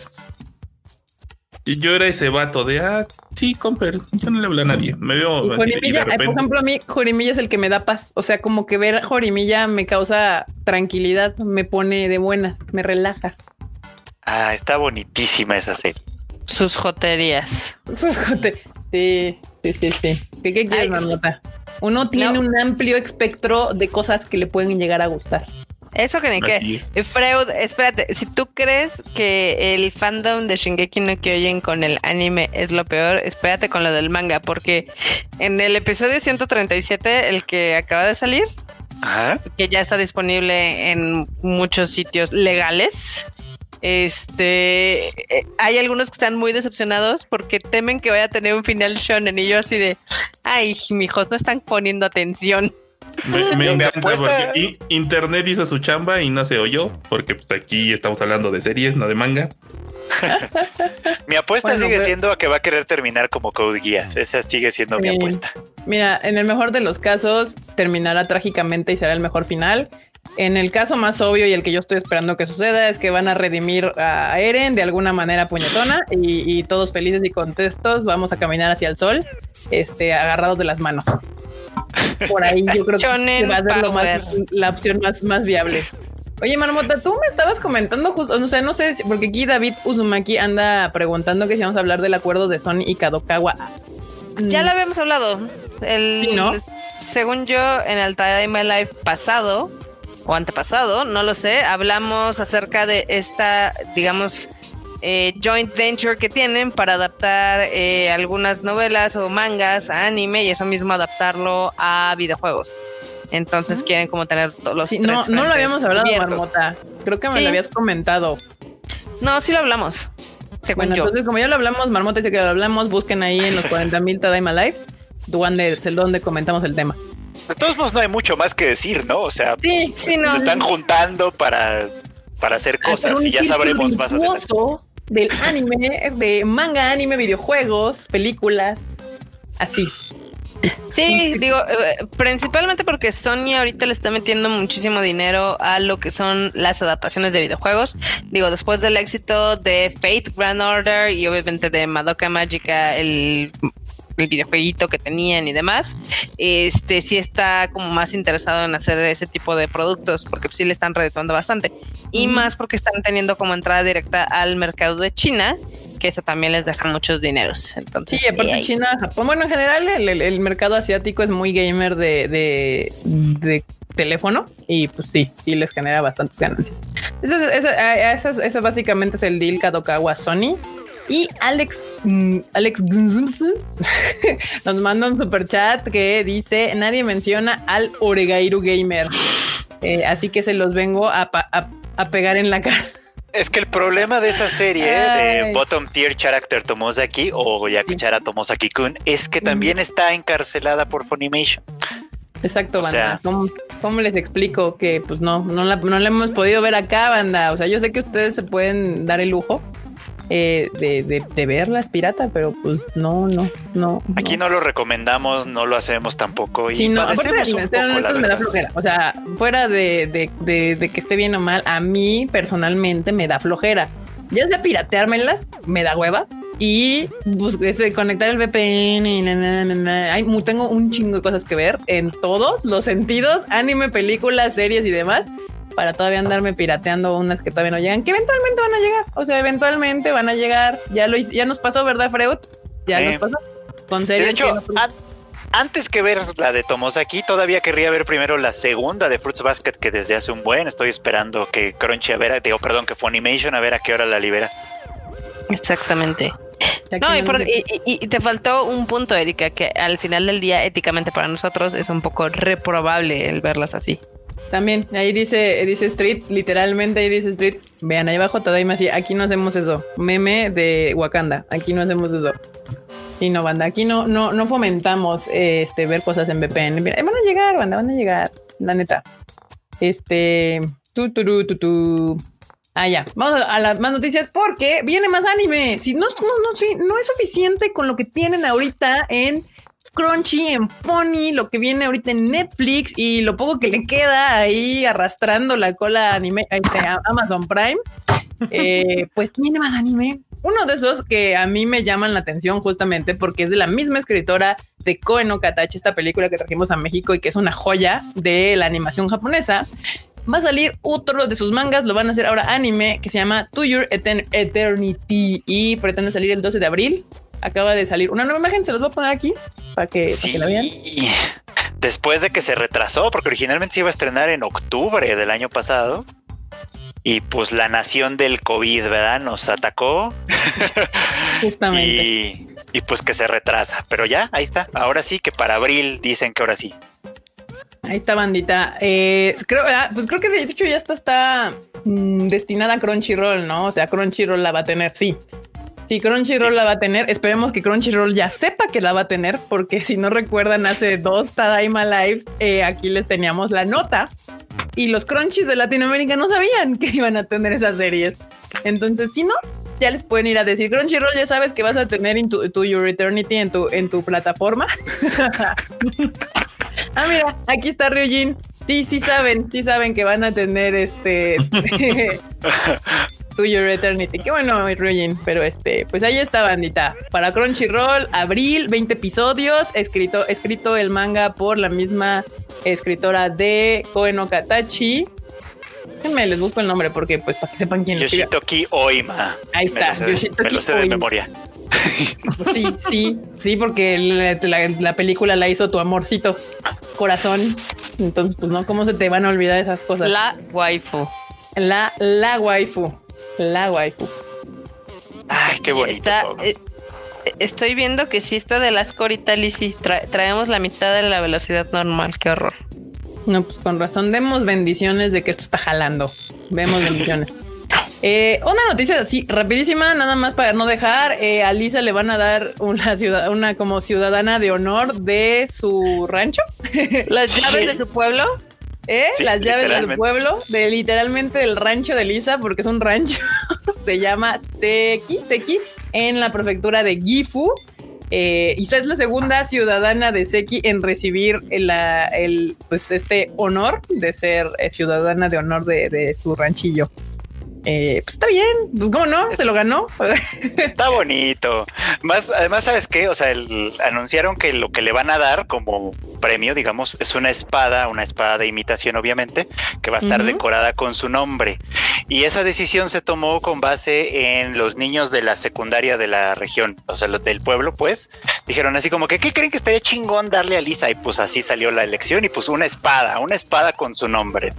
yo era ese vato de, ah, sí, Comper, yo no le hablo a nadie. Me veo. Jorimilla, por ejemplo, a mí Jorimilla es el que me da paz. O sea, como que ver a Jorimilla me causa tranquilidad, me pone de buenas, me relaja. Ah, está bonitísima esa serie. Sus joterías. Sus joterías. Sí, sí, sí, sí. ¿Qué, quieres, Marmota? Uno tiene un amplio espectro de cosas que le pueden llegar a gustar. Eso que ni que. Freud, espérate, si tú crees que el fandom de Shingeki no Kyojin con el anime es lo peor, espérate con lo del manga, porque en el episodio 137, el que acaba de salir, que ya está disponible en muchos sitios legales. Este, eh, hay algunos que están muy decepcionados porque temen que vaya a tener un final shonen y yo así de, ay, mijos, no están poniendo atención. Me, encanta porque Internet hizo su chamba y no se oyó, porque pues, aquí estamos hablando de series, no de manga. mi apuesta sigue siendo a que va a querer terminar como Code Geass. Esa sigue siendo mi apuesta. Mira, en el mejor de los casos, terminará trágicamente y será el mejor final. En el caso más obvio y el que yo estoy esperando que suceda es que van a redimir a Eren de alguna manera puñetona y, todos felices y contentos vamos a caminar hacia el sol, este, agarrados de las manos. Por ahí yo creo que va a ser la opción más, más viable. Oye, Marmota, tú me estabas comentando justo, o sea, no sé, porque aquí David Uzumaki anda preguntando que si vamos a hablar del acuerdo de Sony y Kadokawa. Ya lo habíamos hablado. El, ¿no? Según yo, en el Time Live pasado o antepasado, no lo sé, hablamos acerca de esta, digamos, eh, joint venture que tienen para adaptar eh, algunas novelas o mangas a anime y eso mismo adaptarlo a videojuegos. Entonces quieren como tener todos los... Sí, no, no lo habíamos hablado, Marmota. Creo que me lo habías comentado. No, sí lo hablamos. Según yo. Entonces, como ya lo hablamos, Marmota dice que lo hablamos, busquen ahí en los 40 mil Tadaima Lives, donde, donde comentamos el tema. De todos modos, no hay mucho más que decir, ¿no? O sea, sí, sí, no. están juntando para, para hacer cosas y ya sabremos más adelante del anime, de manga, anime, videojuegos, películas, así. Sí, digo, eh, principalmente porque Sony ahorita le está metiendo muchísimo dinero a lo que son las adaptaciones de videojuegos. Digo, después del éxito de Fate Grand Order y obviamente de Madoka Magica, el el videojueguito que tenían y demás, este sí está como más interesado en hacer ese tipo de productos porque sí le están redituando bastante y más porque están teniendo como entrada directa al mercado de China que eso también les deja muchos dineros. Entonces, sí, aparte ahí- China, Japón, bueno, en general el, el- el mercado asiático es muy gamer de, de, de teléfono y pues sí, sí les genera bastantes ganancias. Eso es, eso, eso es- eso básicamente es el deal Kadokawa Sony. Y Alex, mm, Alex nos manda un super chat que dice nadie menciona al Oregairu Gamer. Eh, así que se los vengo a, a- a pegar en la cara. Es que el problema de esa serie Ay. de Bottom Tier Character Tomosaki o Yakuchara Tomosaki Kun es que también está encarcelada por Funimation. Exacto, O banda. sea- ¿Cómo, cómo les explico que pues no, no la, no la hemos podido ver acá, banda? O sea, yo sé que ustedes se pueden dar el lujo eh, de, de, de verlas pirata, pero pues no, no, no. Aquí no lo recomendamos, no lo hacemos tampoco y Sí, no, aparte un poco, la me da flojera. O sea, fuera de, de, que esté bien o mal, a mí personalmente me da flojera. Ya sea pirateármelas, me da hueva. Y pues, ese, conectar el VPN y na, na, na, mu- tengo un chingo de cosas que ver en todos los sentidos, anime, películas, series y demás, para todavía andarme pirateando unas que todavía no llegan, que eventualmente van a llegar. O sea, eventualmente van a llegar. Ya lo hice- ya nos pasó, ¿verdad, Freud? Ya Sí. nos pasó. Con Sí, series de hecho, que no- an- antes que ver la de Tomosaki, todavía querría ver primero la segunda de Fruits Basket que desde hace un buen estoy esperando que Crunchy a ver, digo, perdón, que Funimation a ver a qué hora la libera. Exactamente. No, que y, por- nos- y- y- y te faltó un punto, Erika, que al final del día, éticamente para nosotros, es un poco reprobable el verlas así. También, ahí dice, dice Street, literalmente ahí dice Street. Vean, ahí abajo me decía, aquí no hacemos eso. Meme de Wakanda, aquí no hacemos eso. Y no, banda, aquí no, no, no fomentamos este ver cosas en VPN. Mira, van a llegar, banda, van a llegar, la neta. Este, tu, tu, tu, tu. Ah, ya. Vamos a, las más noticias porque viene más anime. Si no, no, no, sí, no es suficiente con lo que tienen ahorita en Crunchy, en Funny, lo que viene ahorita en Netflix y lo poco que le queda ahí arrastrando la cola anime, este, a Amazon Prime. eh, pues tiene más anime. Uno de esos que a mí me llaman la atención justamente porque es de la misma escritora de Koe no Katachi, esta película que trajimos a México y que es una joya de la animación japonesa. Va a salir otro de sus mangas, lo van a hacer ahora anime, que se llama To Your Etern- Eternity y pretende salir el 12 de abril. Acaba de salir una nueva imagen, se los voy a poner aquí para que, para Sí. que la vean. Después de que se retrasó, porque originalmente se iba a estrenar en octubre del año pasado. Y pues la nación del COVID, ¿verdad? Nos atacó Justamente. y, y pues que se retrasa. Pero ya, ahí está. Ahora sí que para abril dicen que ahora sí. Ahí está, bandita. Eh, creo, ah, pues creo que de hecho ya está, está mm, destinada a Crunchyroll, ¿no? O sea, Crunchyroll la va a tener, sí. Sí, Crunchyroll Sí. la va a tener. Esperemos que Crunchyroll ya sepa que la va a tener, porque si no recuerdan, hace dos Tadaima Lives, eh, aquí les teníamos la nota y los Crunchies de Latinoamérica no sabían que iban a tener esas series. Entonces, si no, ya les pueden ir a decir Crunchyroll, ya sabes que vas a tener en tu, tu Your Eternity en tu, en tu plataforma. ah, mira, aquí está Ryujin. Sí, sí saben, sí saben que van a tener este To Your Eternity. Qué bueno, Ryujin. Pero este, pues ahí está, bandita. Para Crunchyroll, abril, 20 episodios. Escrito, escrito el manga por la misma escritora de Koe no Katachi. Déjenme, les busco el nombre porque, pues, para que sepan quién escribió. Yoshitoki Oima. Ahí Me lo está, sé de- Yoshitoki Me lo sé de memoria. Pues sí, sí, sí, porque la, la- la película la hizo tu amorcito corazón. Entonces, pues no, ¿cómo se te van a olvidar esas cosas? La waifu. La, la waifu. La waifu. Ay, qué bonito. Está, todo. eh, estoy viendo que sí está de las corita Lizzy. Tra- traemos la mitad de la velocidad normal. Qué horror. No, pues con razón, demos bendiciones de que esto está jalando. Vemos bendiciones. Eh, una noticia así rapidísima, nada más para no dejar. eh, a Lisa le van a dar una ciudad, una como ciudadana de honor de su rancho. Las llaves de su pueblo. ¿Eh? Sí, Las llaves de su literalmente. pueblo, de literalmente del rancho de Lisa, porque es un rancho. Se llama Seki, Seki, en la prefectura de Gifu. Eh, y es la segunda ciudadana de Seki en recibir el, el pues este honor de ser eh, ciudadana de honor de, de su ranchillo. Eh, pues está bien, pues cómo no, se lo ganó. Está bonito. Más, además, ¿sabes qué? O sea, anunciaron que lo que le van a dar como premio, digamos, es una espada, una espada de imitación, obviamente, que va a estar decorada con su nombre. Y esa decisión se tomó con base en los niños de la secundaria de la región, o sea, los del pueblo, pues, dijeron así como que, ¿qué creen que estaría chingón darle a Lisa? Y pues así salió la elección y pues una espada, una espada con su nombre.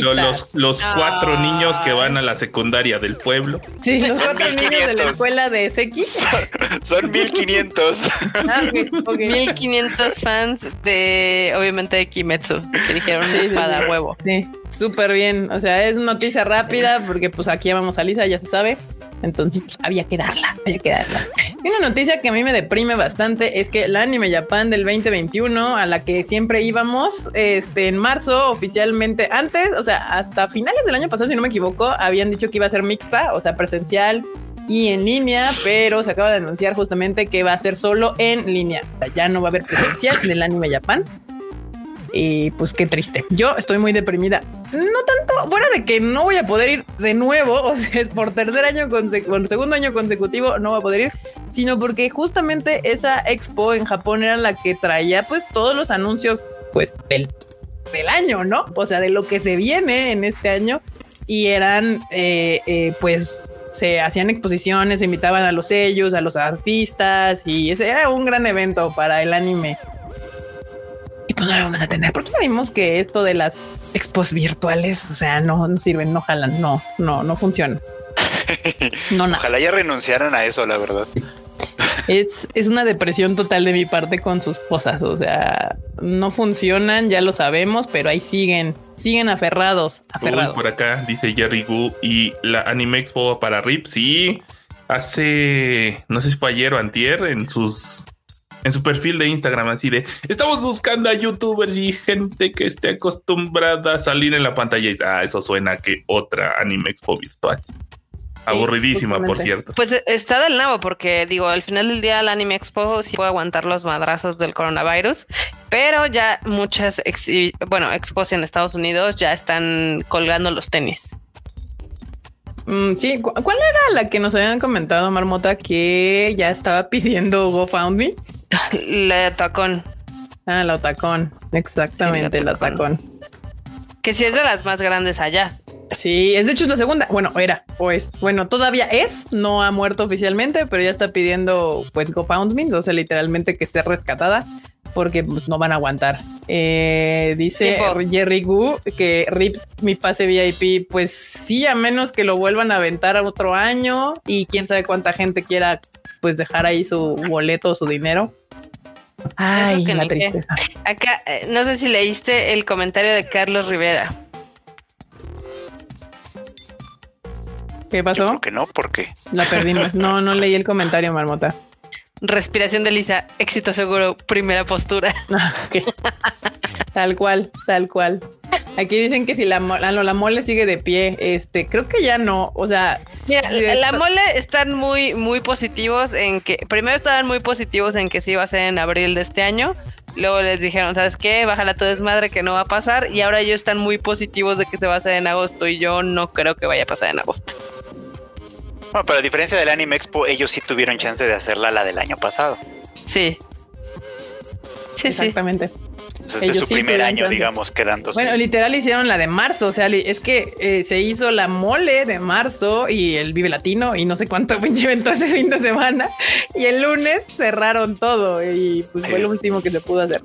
Los, los cuatro niños que van a la secundaria del pueblo. Sí, los cuatro niños de la escuela de Seki. Son, 1500. Ah, 1500 fans de, obviamente, de Kimetsu, que dijeron espada huevo. Sí, súper bien. O sea, es noticia rápida porque pues aquí vamos a Lisa, ya se sabe. Entonces pues, había que darla, había que darla. Y una noticia que a mí me deprime bastante es que la Anime Japan del 2021, a la que siempre íbamos, este, en marzo oficialmente, antes, o sea, hasta finales del año pasado, si no me equivoco, habían dicho que iba a ser mixta, o sea, presencial y en línea, pero se acaba de anunciar justamente que va a ser solo en línea. O sea, ya no va a haber presencial del Anime Japan. Y pues qué triste. Yo estoy muy deprimida. No tanto fuera de que no voy a poder ir de nuevo, o sea, es por tercer año consecutivo, segundo año consecutivo no voy a poder ir, sino porque justamente esa expo en Japón era la que traía pues todos los anuncios pues del, del año, ¿no? O sea, de lo que se viene en este año y eran eh, eh, pues se hacían exposiciones, se invitaban a los sellos, a los artistas y ese era un gran evento para el anime y pues no lo vamos a tener porque vimos que esto de las expos virtuales, o sea, no, no sirven, no jalan, no, no, no funciona. No, no. Ojalá ya renunciaran a eso, la verdad. Es, es una depresión total de mi parte con sus cosas. O sea, no funcionan, ya lo sabemos, pero ahí siguen, siguen aferrados. aferrados. por acá dice Jerry Gu y la Anime Expo para RIP. Sí, hace no sé si fue ayer o antier en sus en su perfil de Instagram, así de estamos buscando a youtubers y gente que esté acostumbrada a salir en la pantalla. Y ah, eso suena que otra anime expo virtual. Aburridísima, por cierto. Pues eh, está del nabo, porque digo, al final del día el Anime Expo sí puede aguantar los madrazos del coronavirus, pero ya muchas, bueno, expos en Estados Unidos ya están colgando los tenis. Mm, sí, ¿cuál era la que nos habían comentado, Marmota, que ya estaba pidiendo GoFundMe? La tacón. Ah, la tacón. Exactamente, la tacón. Que sí es de las más grandes allá. Sí, es de hecho es la segunda. Bueno, era, pues, bueno, todavía es, no ha muerto oficialmente, pero ya está pidiendo, pues, GoFundMe, o sea, literalmente que esté rescatada porque pues, no van a aguantar. Eh, dice Jerry Gu que RIP mi pase VIP, pues sí, a menos que lo vuelvan a aventar a otro año y quién sabe cuánta gente quiera pues dejar ahí su boleto o su dinero. Ay, la tristeza. Acá, eh, no sé si leíste el comentario de Carlos Rivera. ¿Qué pasó? que no, ¿por qué? La perdimos. No, no leí el comentario, Marmota. Respiración de Lisa, éxito seguro, primera postura. tal cual, tal cual. Aquí dicen que si la, la, la, mole sigue de pie, este, creo que ya no. O sea, la mole están muy, muy positivos en que, primero estaban muy positivos en que sí iba a ser en abril de este año. Luego les dijeron, ¿sabes qué? Bájala tu desmadre que no va a pasar. Y ahora ellos están muy positivos de que se va a hacer en agosto. Y yo no creo que vaya a pasar en agosto. Bueno, pero a diferencia del Anime Expo, ellos sí tuvieron chance de hacerla la del año pasado. Sí. Sí, Exactamente. Entonces, de su primer año, digamos, quedándose. Bueno, literal hicieron la de marzo. O sea, es que eh, se hizo la mole de marzo y el Vive Latino y no sé cuánto pinche evento ese fin de semana. Y el lunes cerraron todo y pues, fue lo último que se pudo hacer.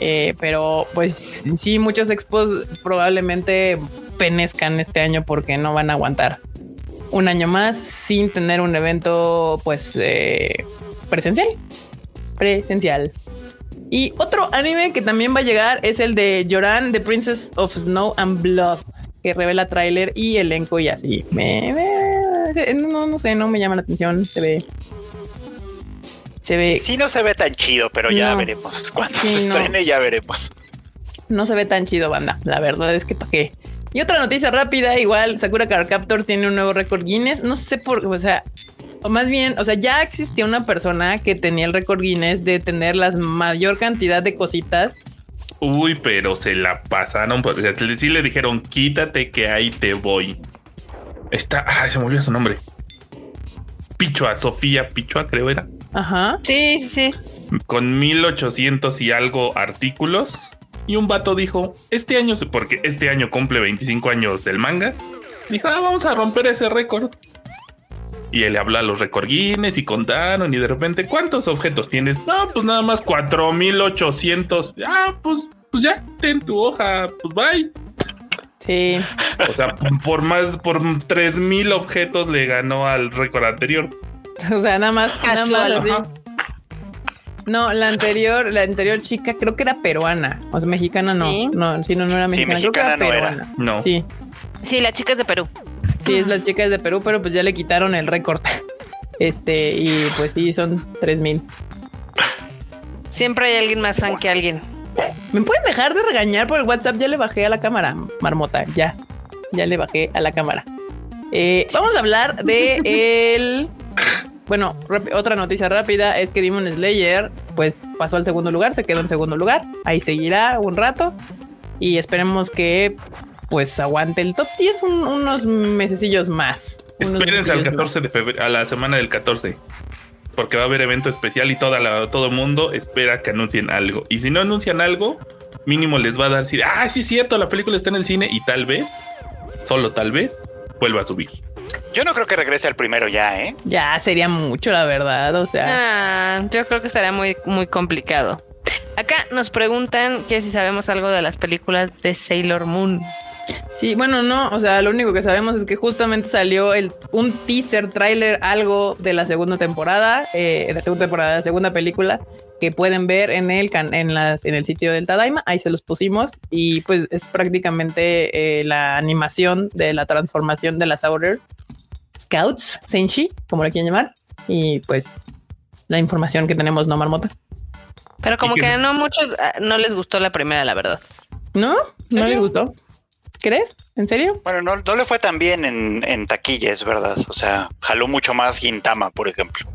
Eh, pero pues sí, muchos expos probablemente penezcan este año porque no van a aguantar un año más sin tener un evento pues eh, presencial. Presencial. Y otro anime que también va a llegar es el de Joran, The Princess of Snow and Blood, que revela tráiler y elenco y así. Me, no, no sé, no me llama la atención. Se ve. Se ve. Sí, no se ve tan chido, pero ya veremos. Cuando se estrene, ya veremos. No se ve tan chido, banda. La verdad es que para qué. Y otra noticia rápida, igual Sakura Car Captor tiene un nuevo récord Guinness. No sé por, o sea, o más bien, o sea, ya existía una persona que tenía el récord Guinness de tener la mayor cantidad de cositas. Uy, pero se la pasaron. por- o sea, sí le dijeron, quítate que ahí te voy. Está, ay, se me olvidó su nombre. Pichua, Sofía Pichua, creo era. Ajá. Sí, sí, sí. Con 1800 y algo artículos. Y un vato dijo, este año, porque este año cumple 25 años del manga, dijo, ah, vamos a romper ese récord. Y él le habló a los récord Guinness y contaron y de repente, ¿cuántos objetos tienes? No, pues nada más 4800. Ah, pues, pues ya, ten tu hoja, pues bye. Sí. O sea, por más, por 3000 objetos le ganó al récord anterior. O sea, nada más, nada más así. No, la anterior, la anterior chica creo que era peruana. O sea, mexicana no. Sí. No, sí, no, no era Sí, mexicana. creo que mexicana no era. peruana. No. Sí, Sí, la chica es de Perú. sí, es la chica es de Perú, pero pues ya le quitaron el récord. Este, y pues sí, son 3000. Siempre hay alguien más fan que alguien. ¿Me pueden dejar de regañar por el WhatsApp? Ya le bajé a la cámara, marmota. Ya, ya le bajé a la cámara. Eh, vamos a hablar de el. Bueno, otra noticia rápida es que Demon Slayer, pues pasó al segundo lugar, se quedó en segundo lugar. Ahí seguirá un rato y esperemos que pues aguante el top 10 un- unos mesecillos más. Espérense al mesecillos 14 de febrero, a la semana del 14. Porque va a haber evento especial y toda la, todo el mundo espera que anuncien algo. Y si no anuncian algo, mínimo les va a dar ah, sí es cierto, la película está en el cine y tal vez, solo tal vez, vuelva a subir. Yo no creo que regrese al primero ya, ¿eh? Ya sería mucho, la verdad. O sea, Ah, yo creo que estaría muy, muy complicado. Acá nos preguntan que si sabemos algo de las películas de Sailor Moon. Sí, bueno, no, o sea, lo único que sabemos es que justamente salió el, un teaser, trailer, algo de la segunda temporada, eh, de la segunda temporada, de la segunda película, que pueden ver en el, can- en, las, en el sitio del Tadaima, ahí se los pusimos, y pues es prácticamente eh, la animación de la transformación de las Outer Scouts, Senshi, como le quieren llamar, y pues la información que tenemos, ¿no, Marmota? Pero como que- que no muchos ah, no les gustó la primera, la verdad. ¿No? ¿No les gustó? ¿Crees? ¿En serio? Bueno, no, no le fue tan bien en, en taquilla, es verdad. O sea, jaló mucho más Gintama, por ejemplo.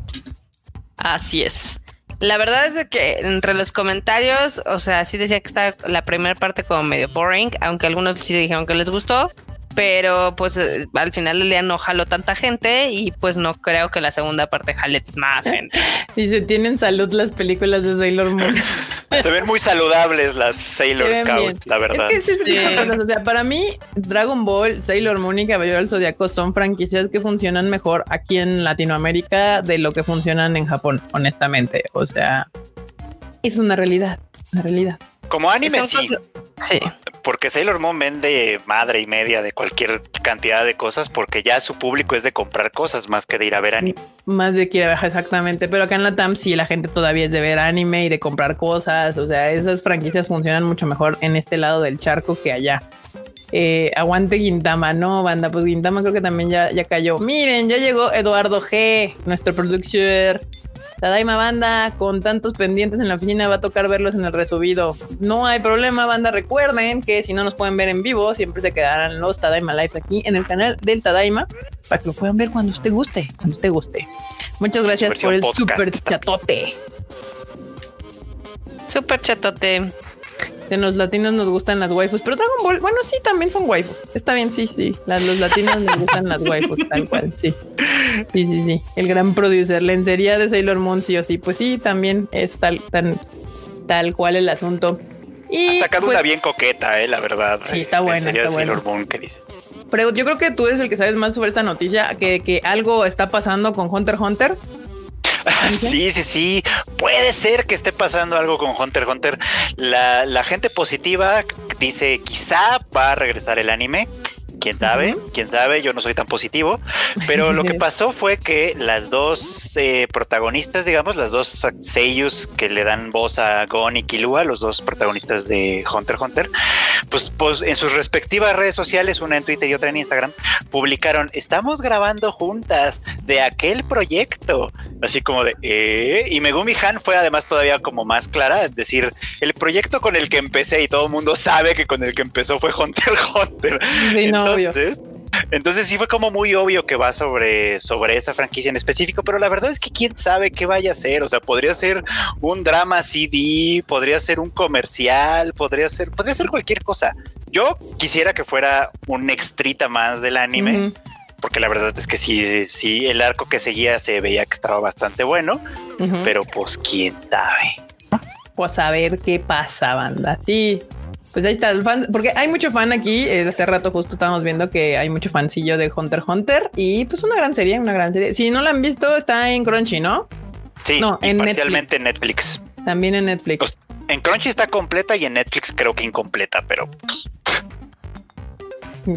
Así es. La verdad es que entre los comentarios, o sea, sí decía que está la primera parte como medio boring, aunque algunos sí dijeron que les gustó, pero pues eh, al final del día no jaló tanta gente y pues no creo que la segunda parte jale más gente. Dice, tienen salud las películas de Sailor Moon. Se ven muy saludables las Sailor Se Scouts, bien. la verdad. Es que sí, Sí. cosas. O sea, para mí, Dragon Ball, Sailor Moon y Caballero del Zodiaco son franquicias que funcionan mejor aquí en Latinoamérica de lo que funcionan en Japón, honestamente. O sea, es una realidad, una realidad. Como anime, sí, cosas- Sí. porque Sailor Moon vende madre y media de cualquier cantidad de cosas, porque ya su público es de comprar cosas más que de ir a ver anime. Más de quiere bajar exactamente, pero acá en la TAM sí la gente todavía es de ver anime y de comprar cosas. O sea, esas franquicias funcionan mucho mejor en este lado del charco que allá. Eh, aguante Gintama, no, banda. Pues Gintama creo que también ya, ya cayó. Miren, ya llegó Eduardo G, nuestro producer. Tadaima banda, con tantos pendientes en la oficina, va a tocar verlos en el resubido. No hay problema, banda. Recuerden que si no nos pueden ver en vivo, siempre se quedarán los Tadaima Lives aquí en el canal del Tadaima para que lo puedan ver cuando usted guste, cuando usted guste. Muchas gracias por el podcast super chatote. Súper chatote. En los latinos nos gustan las waifus, pero Dragon Ball, bueno, sí, también son waifus. Está bien, sí, sí. Las, los latinos nos gustan las waifus, tal cual, sí. Sí, sí, sí. El gran producer, lencería de Sailor Moon, sí o sí. Pues sí, también es tal, tan, tal cual el asunto. Y Han sacado pues, una bien coqueta, eh, la verdad. Sí, está buena, está Sailor. Moon, que dice. pero yo creo que tú eres el que sabes más sobre esta noticia, que, que algo está pasando con Hunter x Hunter. Sí, sí, sí. Puede ser que esté pasando algo con Hunter x Hunter. La, la gente positiva dice quizá va a regresar el anime. Quién sabe, quién sabe, yo no soy tan positivo. Pero lo que pasó fue que las dos eh, protagonistas, digamos, las dos seiyus que le dan voz a Gon y Killua, los dos protagonistas de Hunter x Hunter, pues, pues en sus respectivas redes sociales, una en Twitter y otra en Instagram, publicaron, estamos grabando juntas de aquel proyecto. Así como de, ¿eh? Y Megumi Han fue además todavía como más clara, es decir, el proyecto con el que empecé y todo el mundo sabe que con el que empezó fue Hunter x Hunter. Sí, no. Entonces, Entonces sí fue como muy obvio que va sobre, sobre esa franquicia en específico, pero la verdad es que quién sabe qué vaya a ser. O sea, podría ser un drama CD, podría ser un comercial, podría ser, podría ser cualquier cosa. Yo quisiera que fuera un extrita más del anime. Porque la verdad es que sí, sí, el arco que seguía se veía que estaba bastante bueno, pero pues quién sabe. Pues a ver qué pasa, banda. Sí. Pues ahí está el fan, porque hay mucho fan aquí. eh, hace rato justo estábamos viendo que hay mucho fancillo de Hunter x Hunter y pues una gran serie, una gran serie. Si no la han visto, está en Crunchy, ¿no? Sí, No, y en parcialmente en Netflix. También en Netflix. Pues, En Crunchy está completa y en Netflix creo que incompleta, pero pues,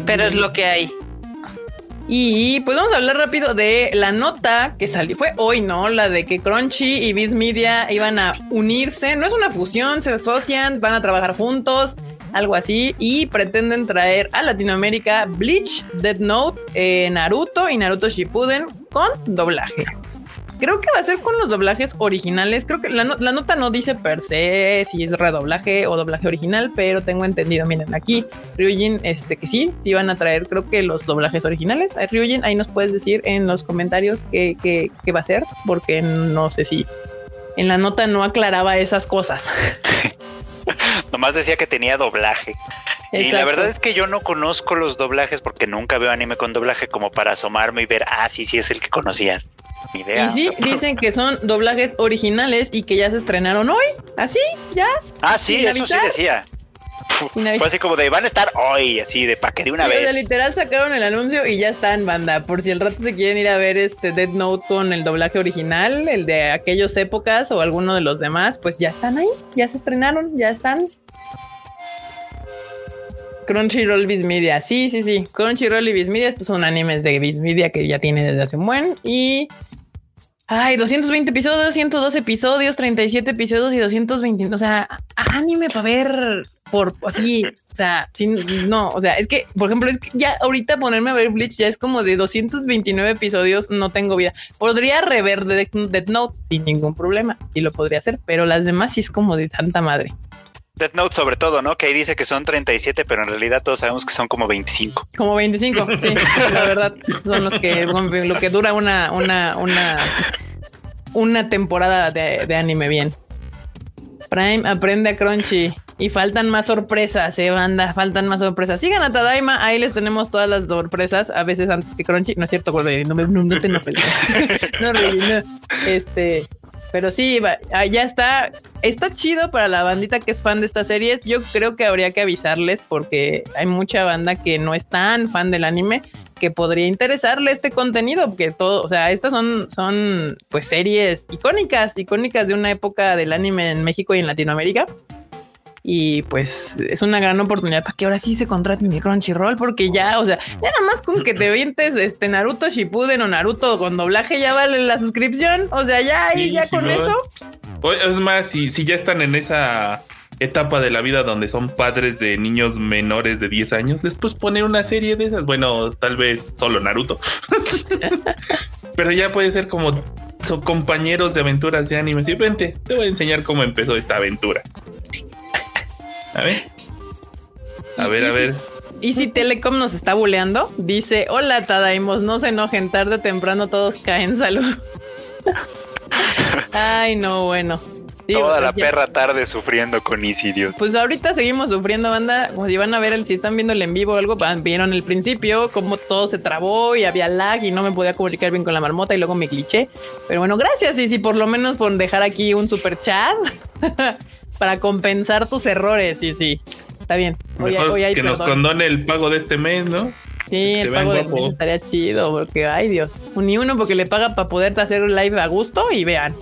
Pero es lo que hay. Y pues vamos a hablar rápido de la nota que salió. Fue hoy, ¿no? La de que Crunchy y Viz Media iban a unirse. No es una fusión, se asocian, van a trabajar juntos, algo así. Y pretenden traer a Latinoamérica Bleach, Dead Note, eh, Naruto y Naruto Shippuden con doblaje. Creo que va a ser con los doblajes originales. Creo que la, no- la nota no dice per se si es redoblaje o doblaje original, pero tengo entendido. Miren, aquí Ryujin, este que sí, sí van a traer, creo que los doblajes originales. Ryujin, ahí nos puedes decir en los comentarios qué, qué- qué va a ser, porque no sé si en la nota no aclaraba esas cosas. nomás decía que tenía doblaje. Y la verdad es que yo no conozco los doblajes porque nunca veo anime con doblaje como para asomarme y ver, ah, sí, sí es el que conocía. Ni idea. Y sí, dicen que son doblajes originales y que ya se estrenaron hoy. Así, ya. Ah, sí, eso sí decía. Fue así como de van a estar hoy, así de pa' que de una Sí, o sea, vez. literal sacaron el anuncio y ya está en banda. Por si el rato se quieren ir a ver este Dead Note con el doblaje original, el de aquellas épocas o alguno de los demás, pues ya están ahí, ya se estrenaron, ya están. Crunchyroll Viz Media, sí, sí, sí. Crunchyroll y Viz Media, estos son animes de Viz Media que ya tiene desde hace un buen y. Ay, 220 episodios, 112 episodios, 37 episodios y 220. O sea, anime para ver por así. O sea, sin, no, o sea, es que, por ejemplo, es que ya ahorita ponerme a ver Bleach ya es como de 229 episodios. No tengo vida. Podría rever Death Note sin ningún problema y lo podría hacer, pero las demás sí es como de tanta madre. Death Note sobre todo, ¿no? Que ahí dice que son 37, pero en realidad todos sabemos que son como 25. Como 25, sí, la verdad, son los que lo que dura una, una, una, una temporada de, de anime bien. Prime aprende a Crunchy y faltan más sorpresas, eh, banda, faltan más sorpresas. Sigan a Tadaima, ahí les tenemos todas las sorpresas, a veces antes que Crunchy, no es cierto, no, no, no te no, Rey, no. Este, pero sí, ah, ya está, está chido para la bandita que es fan de estas series. Yo creo que habría que avisarles porque hay mucha banda que no es tan fan del anime que podría interesarle este contenido, porque todo, o sea, estas son, son pues series icónicas, icónicas de una época del anime en México y en Latinoamérica. Y pues es una gran oportunidad para que ahora sí se contraten mi Crunchyroll, porque ya, o sea, ya nada más con que te vientes este Naruto Shippuden o Naruto con doblaje ya vale la suscripción. O sea, ya ahí, Sí, ya con no. eso. Es más, si, si ya están en esa etapa de la vida donde son padres de niños menores de 10 años, después poner una serie de esas. Bueno, tal vez solo Naruto. Pero ya puede ser como son compañeros de aventuras de anime. Sí, vente, te voy a enseñar cómo empezó esta aventura. A ver. A ver, a ver. Y si Telecom nos está buleando, dice: Hola, Tadaimos, no se enojen, tarde o temprano todos caen. Salud. Ay, no, bueno. Toda la ya- perra tarde sufriendo con Isidios. Pues ahorita seguimos sufriendo, banda. Como si van a ver el, si están viendo el en vivo o algo, vieron el principio, cómo todo se trabó y había lag y no me podía comunicar bien con la marmota y luego me glitché. Pero bueno, gracias, y si por lo menos por dejar aquí un super chat para compensar tus errores. Y sí, está bien. Hoy, Mejor hoy hay que nos condone el pago de este mes, ¿no? Sí, el pago guapos. mes estaría chido, porque ay Dios, ni uno porque le paga para poderte hacer un live a gusto y vean.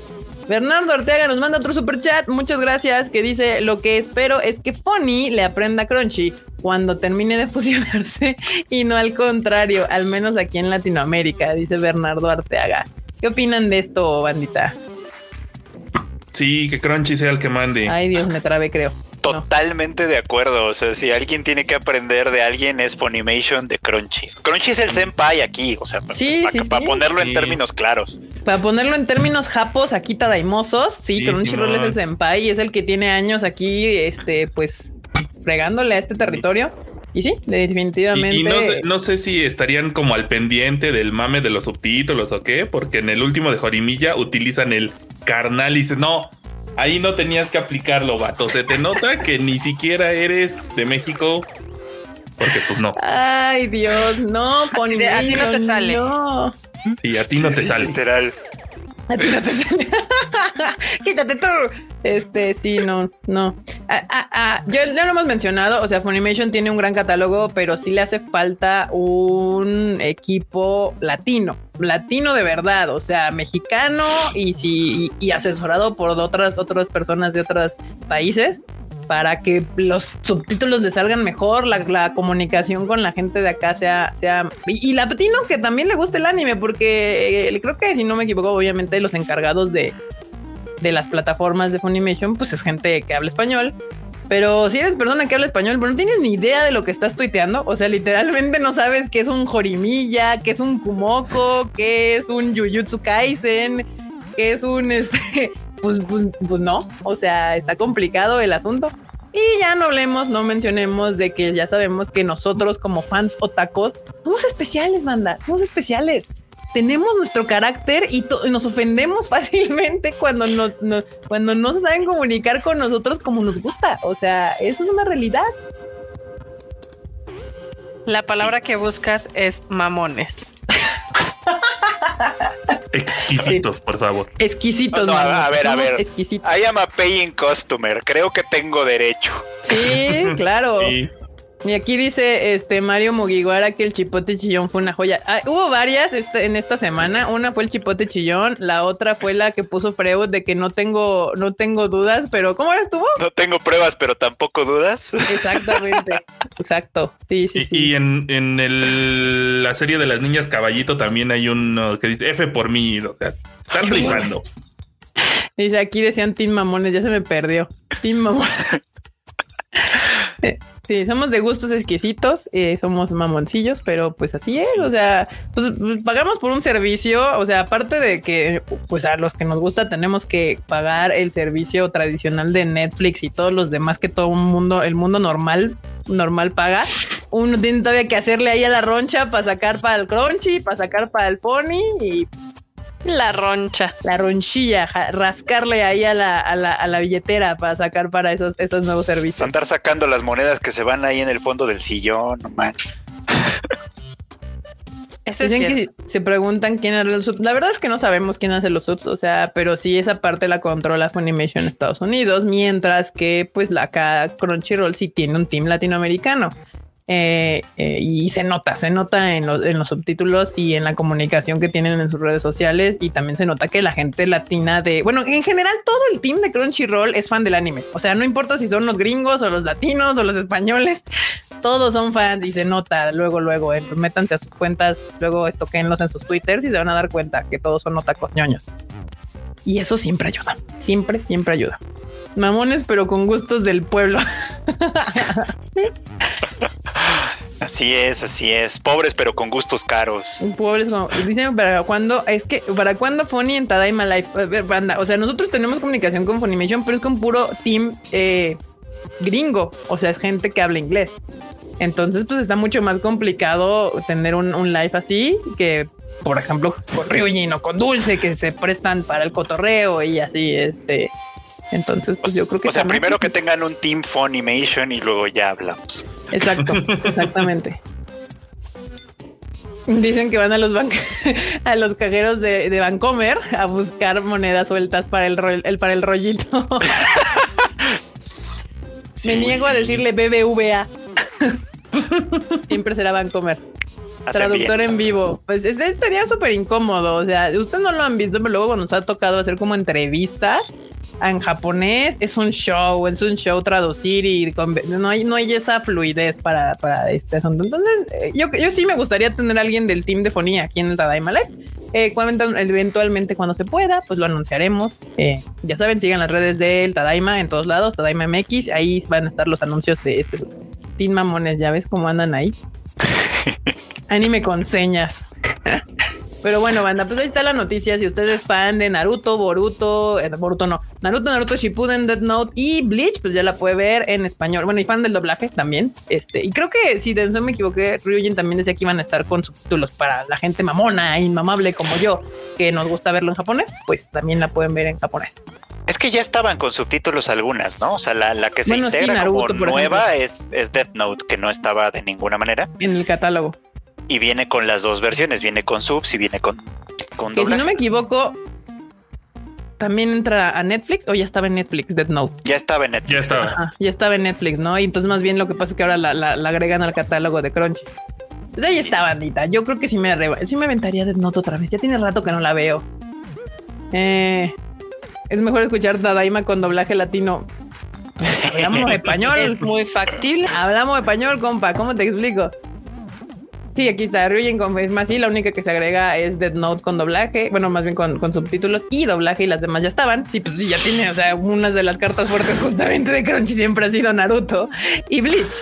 Bernardo Ortega nos manda otro super chat, muchas gracias, que dice lo que espero es que Fonny le aprenda a Crunchy cuando termine de fusionarse y no al contrario, al menos aquí en Latinoamérica, dice Bernardo Arteaga. ¿Qué opinan de esto, bandita? Sí, que Crunchy sea el que mande. Ay Dios, me trabé, creo. No. Totalmente de acuerdo. O sea, si alguien tiene que aprender de alguien es Funimation de Crunchy. Crunchy es el senpai aquí, o sea, Sí, para, sí, sí. ponerlo en términos claros. Para ponerlo en términos japos, aquí tadaimosos, sí, Sí, Crunchyroll es el senpai y es el que tiene años aquí, este, pues, fregándole a este territorio. Y sí, definitivamente. Y, y no, sé, no sé si estarían como al pendiente del mame de los subtítulos o qué, porque en el último de Jorimilla utilizan el carnal y dicen, no, ahí no tenías que aplicarlo, vato. Se te nota que ni siquiera eres de México. Porque pues no. Ay, Dios, no, de, a ti no te sale. No. Sí, a ti no te sale. Literal. Quítate tú. Este, sí, no, no. Ah, ah, ya lo hemos mencionado, o sea, Funimation tiene un gran catálogo, pero sí le hace falta un equipo latino, latino de verdad, o sea, mexicano y sí, y, y asesorado por otras, otras personas de otros países para que los subtítulos le salgan mejor, la, la comunicación con la gente de acá sea, sea y, y latino que también le guste el anime, porque eh, creo que si no me equivoco, obviamente los encargados de, de las plataformas de Funimation, pues es gente que habla español. Pero si eres persona que habla español, pero no tienes ni idea de lo que estás tuiteando, o sea, literalmente no sabes qué es un Jorimilla, qué es un Kumoko, qué es un Jujutsu Kaisen, qué es un este, pues, pues, pues no, o sea, está complicado el asunto. Y ya no hablemos, no mencionemos de que ya sabemos que nosotros como fans otacos somos especiales, banda, somos especiales. Tenemos nuestro carácter y, nos ofendemos fácilmente cuando no, no- cuando no se saben comunicar con nosotros como nos gusta. O sea, eso es una realidad. La palabra que buscas es mamones. Exquisitos, por favor. Exquisitos. No, no, a- ver, a ver. Exquisitos. I am a paying customer. Creo que tengo derecho. Sí, claro. Y Y aquí dice este Mario Mugiwara que el chipote chillón fue una joya. Ah, hubo varias este- en esta semana. Una fue el chipote chillón, la otra fue la que puso Freud de que no tengo, no tengo dudas, pero ¿cómo estuvo? No tengo pruebas, pero tampoco dudas. Exactamente. Exacto. Sí, sí, Y, sí. y en, en el- la serie de las niñas caballito también hay uno que dice F por mí. O sea, están rifando. Dice aquí decían Team Mamones, ya se me perdió. Team Mamones. Sí, somos de gustos exquisitos, eh, somos mamoncillos, pero pues así es, o sea, pues, pues, pagamos por un servicio, o sea, aparte de que pues a los que nos gusta tenemos que pagar el servicio tradicional de Netflix y todos los demás que todo un mundo, el mundo normal, normal paga, uno tiene todavía que hacerle ahí a la roncha para sacar para el crunchy, para sacar para el pony y La roncha. la ronchilla, ja- rascarle ahí a la, a la, a la billetera para sacar para esos, esos nuevos servicios. Andar sacando las monedas que se van ahí en el fondo del sillón, no man. Eso es Dicen cierto. que se preguntan quién hace los subs. La verdad es que no sabemos quién hace los subs, o sea, pero sí esa parte la controla Funimation en Estados Unidos, mientras que pues la acá Crunchyroll sí tiene un team latinoamericano. Eh, eh, y se nota, se nota en los, en los subtítulos y en la comunicación que tienen en sus redes sociales y también se nota que la gente latina de, bueno, en general todo el team de Crunchyroll es fan del anime, o sea, no importa si son los gringos o los latinos o los españoles, todos son fans y se nota luego, luego, eh, pues métanse a sus cuentas, luego estoquenlos en sus twitters y se van a dar cuenta que todos son otacos ñoños. Y eso siempre ayuda, siempre, siempre ayuda. Mamones, pero con gustos del pueblo. Así es, así es. Pobres pero con gustos caros. Pobres, como- dicen para cuándo, es que para cuándo Funny en Tadaima Life, banda, o sea, nosotros tenemos comunicación con Funimation, pero es con puro team eh, gringo, o sea, es gente que habla inglés. Entonces, pues está mucho más complicado tener un, un live así que, por ejemplo, con Ryujin o con Dulce, que se prestan para el cotorreo y así, este. Entonces, pues yo creo que O sea, primero que tengan un team Funimation y luego ya hablamos. Exacto, exactamente. Dicen que van a los ban- a los cajeros de, de Vancomer a buscar monedas sueltas para el, ro- el- para el rollito. Me niego a decirle BBVA. Siempre será Vancomer. Traductor bien. en vivo. Pues ese sería súper incómodo. O sea, ustedes no lo han visto, pero luego nos ha tocado hacer como entrevistas en japonés. Es un show, es un show traducir y no hay, no hay esa fluidez para, para este asunto. Entonces, eh, yo, yo sí me gustaría tener a alguien del team de fonía aquí en el Tadaima Live. Eh, cuando- eventualmente cuando se pueda, pues lo anunciaremos. Eh, ya saben, sigan las redes del Tadaima en todos lados, Tadaima MX. Ahí van a estar los anuncios de este Team Mamones. Ya ves cómo andan ahí. Anime con señas. Pero bueno, banda, pues ahí está la noticia. Si usted es fan de Naruto, Boruto, eh, Boruto no, Naruto, Naruto Shippuden, Death Note y Bleach, pues ya la puede ver en español. Bueno, y fan del doblaje también. Este, y creo que si de eso me equivoqué, Ryujin también decía que iban a estar con subtítulos para la gente mamona, e inmamable como yo, que nos gusta verlo en japonés, pues también la pueden ver en japonés. Es que ya estaban con subtítulos algunas, ¿no? O sea, la, la que se Bueno, sí, integra Naruto, como nueva es, es Death Note, que no estaba de ninguna manera. En el catálogo. Y viene con las dos versiones, viene con subs y viene con, con Que si doblaje. no me equivoco, también entra a Netflix o ya estaba en Netflix, Death Note. Ya estaba en Netflix. Ya estaba. Ajá, ya estaba en Netflix, ¿no? Y entonces más bien lo que pasa es que ahora la, la- la agregan al catálogo de Crunchy. Pues ahí está, bandita. Yo creo que sí me, arreba- sí me aventaría Death Note otra vez. Ya tiene rato que no la veo. Eh, es mejor escuchar Dadaima con doblaje latino. Pues hablamos español. Es muy factible. Hablamos español, compa. ¿Cómo te explico? Sí, aquí está. Ryujin confirma. Sí, la única que se agrega es Dead Note con doblaje. Bueno, más bien con, subtítulos y doblaje y las demás ya estaban. Sí, pues sí, ya tiene. O sea, unas de las cartas fuertes justamente de Crunchy siempre ha sido Naruto y Bleach.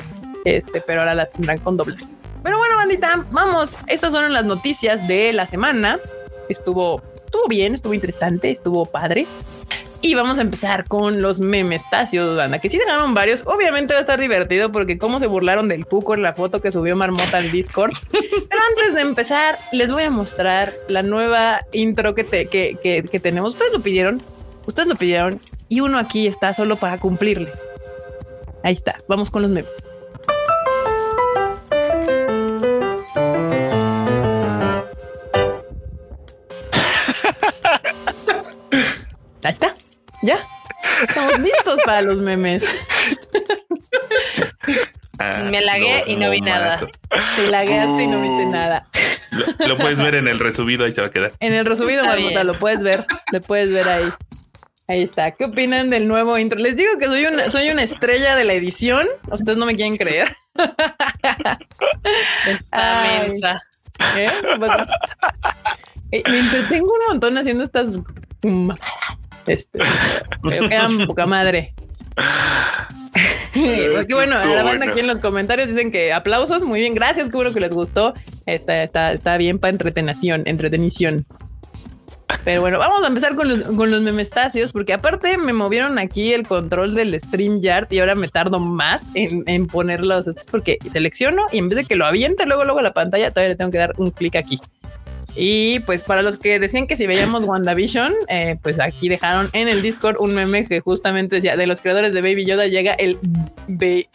Este, pero ahora las tendrán con doblaje. Pero bueno, bandita, vamos. Estas fueron las noticias de la semana. Estuvo, estuvo bien, estuvo interesante, estuvo padre. Y vamos a empezar con los memestacios, banda, que sí dejaron varios. Obviamente va a estar divertido porque cómo se burlaron del cuco en la foto que subió Marmota al Discord. Pero antes de empezar, les voy a mostrar la nueva intro que, te- que, que- que tenemos. Ustedes lo pidieron, ustedes lo pidieron y uno aquí está solo para cumplirle. Ahí está, vamos con los memes. Ahí está, ya. Estamos listos para los memes. Ah, Me lagué y no vi nada. Te lagueaste y no viste nada. Lo, lo puedes ver en el resubido, ahí se va a quedar. En el resumido, Está Marmota, lo puedes ver. Lo puedes ver ahí. Ahí está. ¿Qué opinan del nuevo intro? Les digo que soy una, soy una estrella de la edición. Ustedes no me quieren creer. Está mensa. ¿Eh? Eh, me entretengo un montón haciendo estas mamadas. Este, pero quedan poca madre. Pues qué bueno, la banda bueno. aquí en los comentarios dicen que aplausos, muy bien, gracias, qué bueno que les gustó. Está, está, está bien para entretenación, entretenición. Pero bueno, vamos a empezar con los, con los memestacios, porque aparte me movieron aquí el control del StreamYard y ahora me tardo más en, en ponerlos, porque selecciono y en vez de que lo aviente luego, luego a la pantalla, todavía le tengo que dar un clic aquí. Y pues para los que decían que si veíamos WandaVision, eh, pues aquí dejaron en el Discord un meme que justamente decía de los creadores de Baby Yoda llega el Be-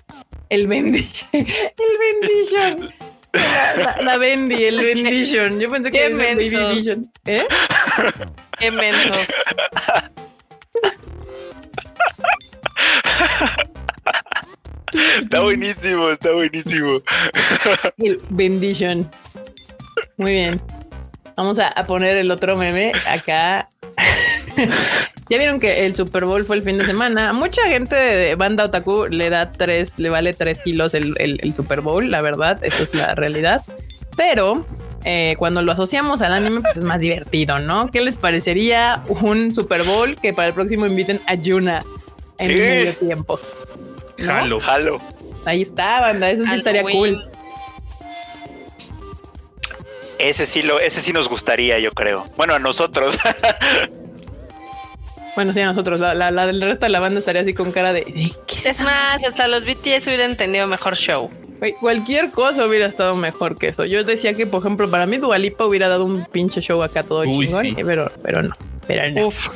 el Bendy, el Bendition. La, la, la Bendy, el Bendition. Yo pensé que era el Baby. Vision. ¿Eh? Qué mensos. Está buenísimo, está buenísimo. El Bendition. Muy bien. Vamos a, a poner el otro meme acá. ya vieron que el Super Bowl fue el fin de semana. Mucha gente de banda otaku le da tres, le vale tres kilos el, el- el Super Bowl, la verdad, eso es la realidad. Pero eh, cuando lo asociamos al anime, pues es más divertido, ¿no? ¿Qué les parecería un Super Bowl que para el próximo inviten a Yuna en Sí. el medio tiempo? ¿No? Jalo. Jalo. Ahí está, banda, eso sí estaría cool. Ese sí lo, ese sí nos gustaría, yo creo. Bueno, a nosotros. Bueno, sí, a nosotros, la, la, la del resto de la banda estaría así con cara de, de, ¿qué es más, hasta los BTS hubieran tenido mejor show. Cualquier cosa hubiera estado mejor que eso. Yo decía que, por ejemplo, para mí Dualipa hubiera dado un pinche show acá todo Uy, chingón, sí. pero, pero no, pero no. Uf.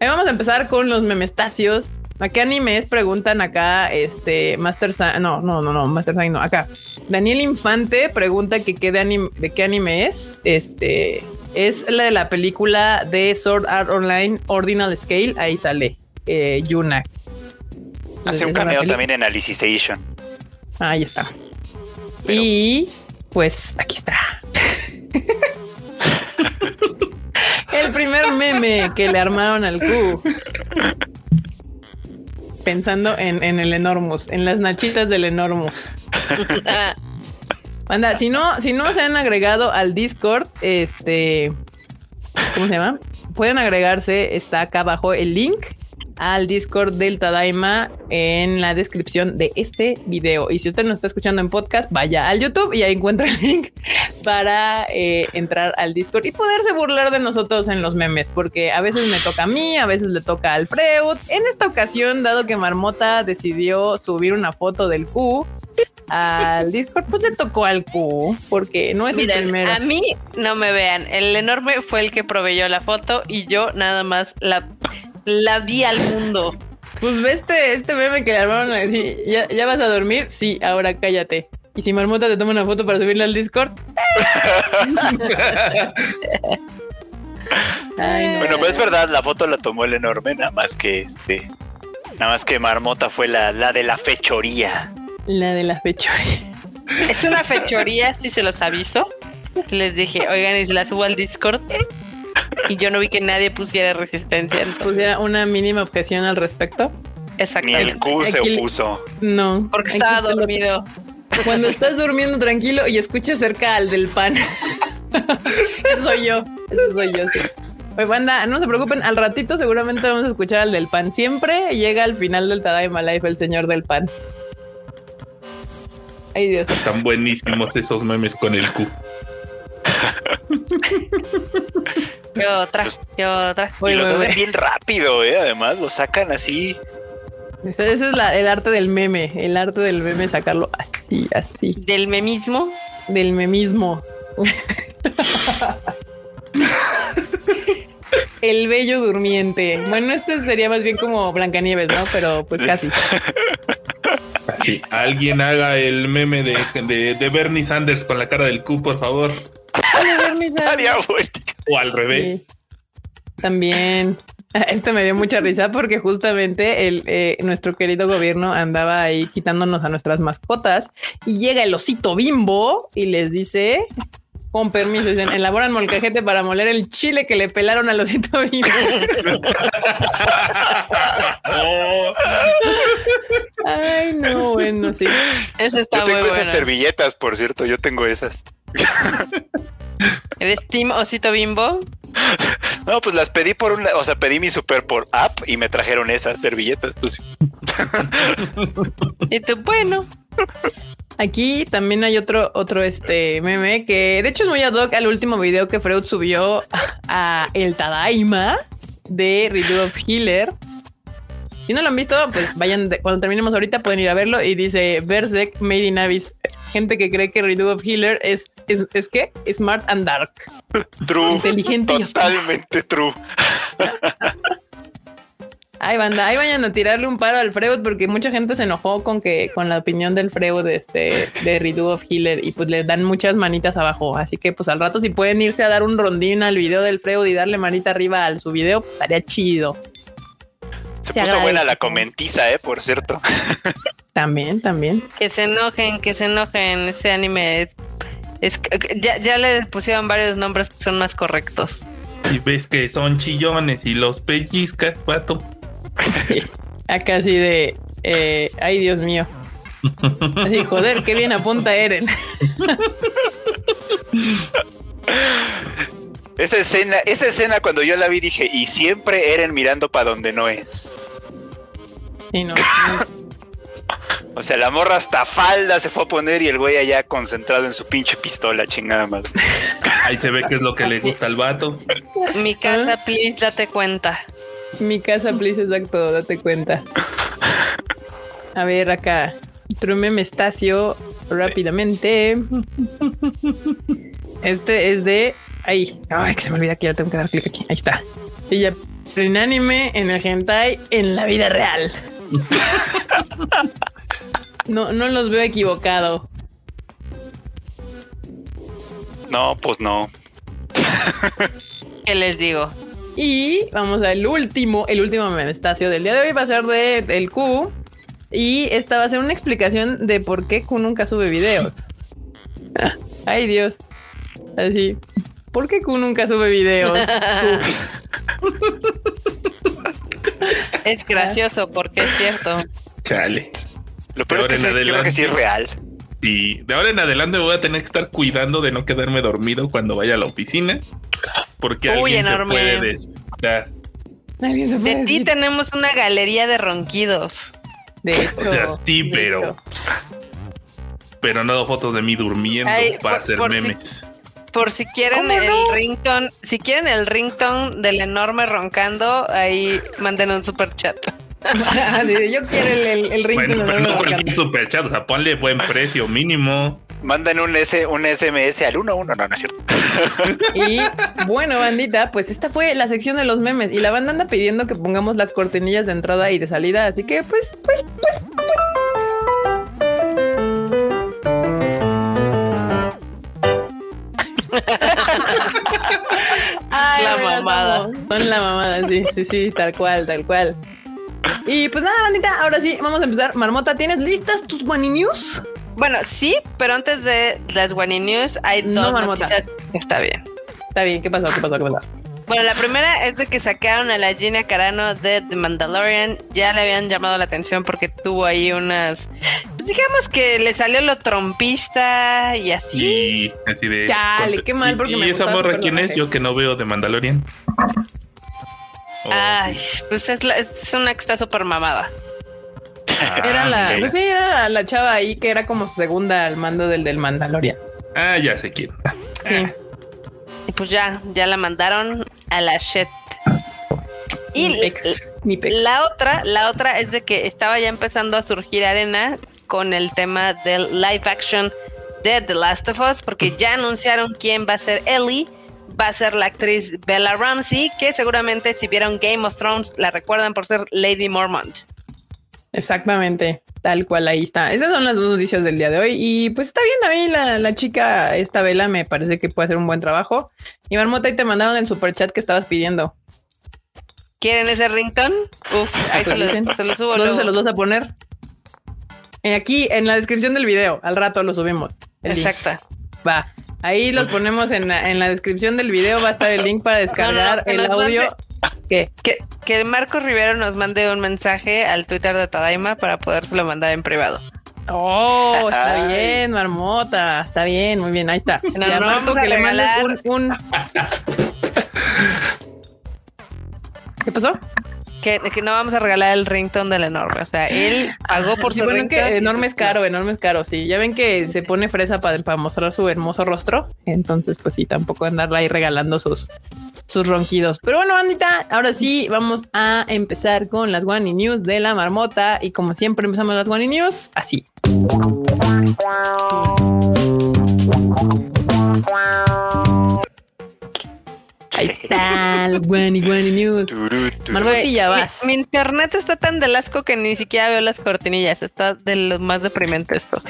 Ahí vamos a empezar con los memestacios. ¿A qué animes preguntan acá? Este Master Sa- no, no, no, no, Master Sign no, acá. Daniel Infante pregunta que qué de, anime, de qué anime es. Este es la de la película de Sword Art Online Ordinal Scale. Ahí sale eh, Yuna. Hace un cameo también en Alicization. Ahí está. Pero- Y pues aquí está. El primer meme que le armaron al Q. Pensando en, en el Enormous, en las nachitas del Enormous. Anda, si no, si no se han agregado al Discord, este, ¿cómo se llama? Pueden agregarse, está acá abajo el link al Discord del Tadaima en la descripción de este video. Y si usted nos está escuchando en podcast, vaya al YouTube y ahí encuentra el link para eh, entrar al Discord y poderse burlar de nosotros en los memes, porque a veces me toca a mí, a veces le toca a Alfredo. En esta ocasión, dado que Marmota decidió subir una foto del Q al Discord, pues le tocó al Q, porque no es Miren, el primero. a mí no me vean. El enorme fue el que proveyó la foto y yo nada más la, la vi al mundo. Pues ve este, este meme que le armaron a decir, ¿ya, ¿ya vas a dormir? Sí, ahora cállate. Y si Marmota te toma una foto para subirla al Discord. Ay, no. Bueno, pues es verdad, la foto la tomó el enorme, nada más que este. Nada más que Marmota fue la, la de la fechoría. La de la fechoría. Es una fechoría, si se los aviso. Les dije, oigan, y se la subo al Discord. Y yo no vi que nadie pusiera resistencia. entonces- Pusiera una mínima objeción al respecto. Ni Exactamente. el Q se opuso. No. Porque Aquí estaba dormido. Cuando estás durmiendo tranquilo y escuchas cerca al del pan. Eso soy yo. Eso soy yo. sí. Oye, banda, no se preocupen. Al ratito seguramente vamos a escuchar al del pan. Siempre llega al final del Tadaima Life el señor del pan. Ay, Dios. Están buenísimos esos memes con el Q. ¿Qué otra? Pues- ¿Qué otra? Y Oye, los hacen bien rápido, ¿eh? Además, los sacan así. Ese es la- el arte del meme. El arte del meme, sacarlo así, así. Del memismo. Del memismo. El bello durmiente. Bueno, este sería más bien como Blancanieves, ¿no? Pero pues casi. Así, alguien haga el meme de, de, de Bernie Sanders con la cara del Q, por favor. Estaría bueno. O al revés. Sí. También. Este me dio mucha risa porque justamente el, eh, nuestro querido gobierno andaba ahí quitándonos a nuestras mascotas y llega el osito bimbo y les dice, con permiso, dicen, elaboran molcajete para moler el chile que le pelaron al osito bimbo. Oh, Ay, no, bueno, sí. Eso está Yo muy tengo bueno. esas servilletas, por cierto. Yo tengo esas. ¿Eres Team Osito Bimbo? No, pues las pedí por una, o sea, pedí mi super por app y me trajeron esas servilletas. Y tú, bueno. Aquí también hay otro, otro este meme que de hecho es muy ad hoc al último video que Freud subió a el Tadaima de Redo of Healer. Si no lo han visto, pues vayan, de- cuando terminemos ahorita pueden ir a verlo y dice Berserk Made in Abyss. Gente que cree que Redo of Healer es, es, es que Smart and Dark. true. Inteligente y. Totalmente true. Ay, banda, ahí vayan a tirarle un paro al Freud porque mucha gente se enojó con que con la opinión del Freud de este de Redo of Healer y pues le dan muchas manitas abajo. Así que pues al rato si pueden irse a dar un rondín al video del Freud y darle manita arriba al su video, pues, estaría chido. Se, Se puso agradece, buena la comentiza, eh, por cierto. También, también. Que se enojen, que se enojen. Ese anime es. es- ya, ya le pusieron varios nombres que son más correctos. y ves que son chillones y los pellizcas, pato. Acá así de eh, ay Dios mío. Así, joder, qué bien apunta Eren. Esa escena, esa escena cuando yo la vi dije, y siempre Eren mirando para donde no es. Sí, no. O sea, la morra hasta falda se fue a poner y el güey allá concentrado en su pinche pistola, chingada madre. Ahí se ve que es lo que le gusta al vato. Mi casa, please, date cuenta. Mi casa, please, exacto, date cuenta. A ver, acá. Trume Mestacio rápidamente. Este es de. Ay, ay, que se me olvida que ya tengo que dar clic aquí. Ahí está. Ella en anime, en el hentai, en la vida real. No, no los veo equivocado. No, pues no. ¿Qué les digo? Y vamos al último, el último Mestacio del día de hoy va a ser de, del Q. Y esta va a ser una explicación de por qué Q nunca sube videos. Ay, Dios. Así. ¿Por qué Q nunca sube videos? Es gracioso porque es cierto. Chale. Lo peor es que en sí, creo que sí es real. Y de ahora en adelante voy a tener que estar cuidando de no quedarme dormido cuando vaya a la oficina. Porque Uy, alguien enorme. se puede despertar. Alguien se puede De ti tenemos una galería de ronquidos. De hecho, O sea, sí, pero. Pero no fotos de mí durmiendo Ay, para por- hacer por si- memes. Por si quieren ¿Cómo el no? ringtone, si quieren el ringtone del enorme roncando, ahí manden un super chat. Yo quiero el, el, el ringtone Bueno, de pero no cualquier super chat, o sea, ponle buen precio mínimo. Mandan un, S, un SMS al 1 1, no, no es cierto. Y bueno, bandita, pues esta fue la sección de los memes y la banda anda pidiendo que pongamos las cortinillas de entrada y de salida, así que pues, pues, pues. Ay, La mamada. Son la mamada, sí, sí, sí, tal cual, tal cual. Y pues nada, bandita, ahora sí, vamos a empezar. Marmota, ¿tienes listas tus Wani News? Bueno, sí, pero antes de las Wani News hay No, dos marmota. noticias. Está bien. Está bien, ¿qué pasó? ¿Qué pasó? ¿Qué pasó? Bueno, la primera es de que sacaron a la Gina Carano de The Mandalorian. Ya le habían llamado la atención porque tuvo ahí unas. Pues digamos que le salió lo trompista y así. Y así de. Chale, qué mal, ¿Y- porque ¿Y, me esa morra quién es? Yo que no veo de Mandalorian. Oh, Ay, sí. pues es, la- es una que está súper mamada. Era Ah, la, mira. pues sí, era la chava ahí que era como su segunda al mando del del Mandalorian. Ah, ya sé quién. Sí. Y pues ya, ya la mandaron a la shit. Y mi pex, mi pex. la otra, la otra es de que estaba ya empezando a surgir arena con el tema del live action de The Last of Us, porque ya anunciaron quién va a ser Ellie. Va a ser la actriz Bella Ramsey, que seguramente si vieron Game of Thrones la recuerdan por ser Lady Mormont. Exactamente, tal cual ahí está. Esas son las dos noticias del día de hoy. Y pues está bien, a mí la, la chica, esta vela, me parece que puede hacer un buen trabajo. Y Marmota, ahí te mandaron el super chat que estabas pidiendo. ¿Quieren ese ringtone? Uf, ahí se lo, se lo subo. ¿Dónde luego. se los vas a poner? Aquí en la descripción del video, al rato lo subimos. Exacto. Va. Ahí los ponemos en la, en la descripción del video. Va a estar el link para descargar el audio. ¿Qué? Que, que Marco Rivero nos mande un mensaje al Twitter de Tadaima para podérselo mandar en privado. Oh, está Ay. bien, marmota. Está bien, muy bien. Ahí está. No, Ya, no Marco, que le mandes un, un- ¿Qué pasó? Que, que no vamos a regalar el ringtone del enorme. O sea, él pagó por Sí, su bueno, ringtone. que enorme es caro, enorme es caro. Sí, ya ven que se pone fresa para mostrar su hermoso rostro. Entonces, pues sí, tampoco andarla ahí regalando sus, sus ronquidos. Pero bueno, bandita, ahora sí vamos a empezar con las One News de la marmota. Y como siempre empezamos las One News así. Ahí está, One One News. Turú. Marmotilla, Mi- vas. Mi, internet está tan del asco que ni siquiera veo las cortinillas. Está de lo más deprimente esto.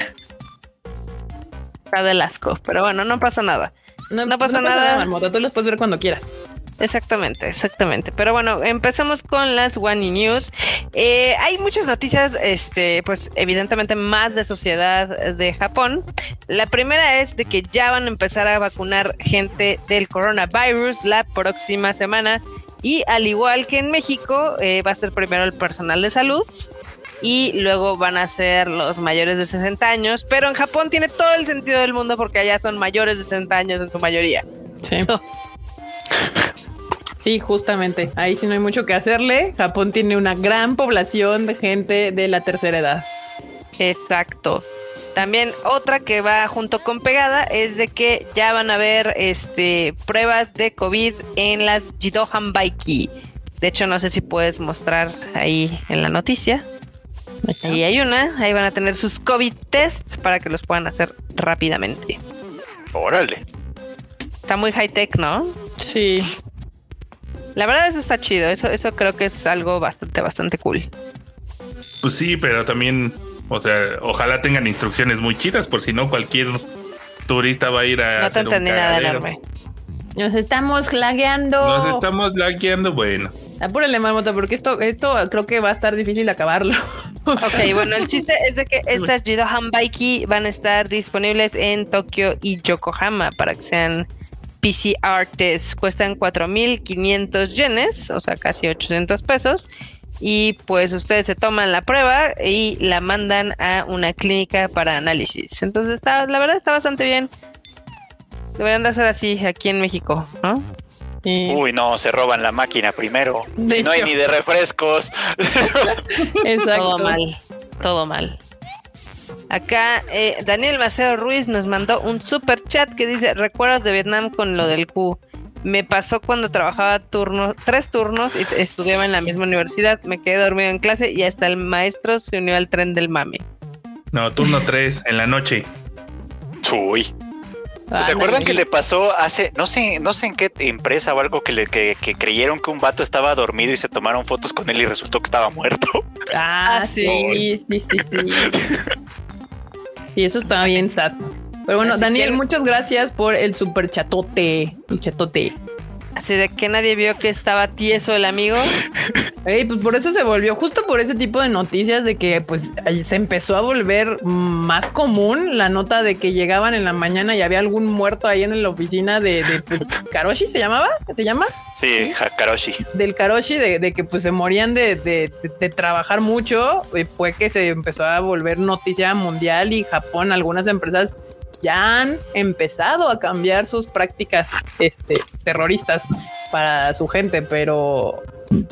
Está del asco. Pero bueno, no pasa nada. no pasa nada. Marmota, tú los puedes ver cuando quieras. Exactamente, exactamente. Pero bueno, empecemos con las One News. Eh, hay muchas noticias, este, pues evidentemente más de sociedad de Japón. La primera es de que ya van a empezar a vacunar gente del coronavirus la próxima semana. Y al igual que en México, eh, va a ser primero el personal de salud. Y luego van a ser los mayores de 60 años. Pero en Japón tiene todo el sentido del mundo porque allá son mayores de 60 años en su mayoría. Sí. Sí, justamente. Ahí sí no hay mucho que hacerle. Japón tiene una gran población de gente de la tercera edad. Exacto. También otra que va junto con pegada es de que ya van a haber este pruebas de COVID en las Jidohan Baiki. De hecho, no sé si puedes mostrar ahí en la noticia. Ahí hay una, ahí van a tener sus COVID tests para que los puedan hacer rápidamente. Órale. Está muy high tech, ¿no? Sí. La verdad eso está chido, eso, eso creo que es algo bastante, bastante cool. Pues sí, pero también, o sea, ojalá tengan instrucciones muy chidas, por si no cualquier turista va a ir a. No te entendí nada enorme. Nos estamos lagueando. Nos estamos laqueando, bueno. Apúrale, marmota, porque esto, esto creo que va a estar difícil acabarlo. Ok, bueno, el chiste es de que estas Jidohan Baiki van a estar disponibles en Tokio y Yokohama para que sean PCR tests. Cuestan 4.500 yenes, o sea, casi 800 pesos. Y pues ustedes se toman la prueba y la mandan a una clínica para análisis. Entonces, está, la verdad está bastante bien. Deberían de hacer así aquí en México, ¿no? Uy, no, se roban la máquina primero. De Si no hay ni de refrescos. Exacto. Todo mal, todo mal. Acá eh, Daniel Maceo Ruiz nos mandó un super chat que dice recuerdos de Vietnam con lo del Q. Me pasó cuando trabajaba turnos, tres turnos y estudiaba en la misma universidad. Me quedé dormido en clase y hasta el maestro se unió al tren del mame. No, turno 3 en la noche. Uy. ¿Se acuerdan que le pasó hace, no sé, no sé en qué empresa o algo que, le, que, que creyeron que un vato estaba dormido y se tomaron fotos con él y resultó que estaba muerto? Ah, Ah, sí, sí. sí, sí, sí. Y eso está bien sad. Pero bueno, Así Daniel, que- muchas gracias por el super chatote. El chatote. Así de que nadie vio que estaba tieso el amigo. Ey, pues por eso se volvió, justo por ese tipo de noticias de que pues se empezó a volver más común la nota de que llegaban en la mañana y había algún muerto ahí en la oficina de, de pues, Karoshi, ¿se llamaba? ¿Se llama? Sí, Hakaroshi. Del Karoshi, de, de que pues se morían de, de- de- de trabajar mucho. Y fue que se empezó a volver noticia mundial y Japón, algunas empresas ya han empezado a cambiar sus prácticas este, terroristas para su gente, pero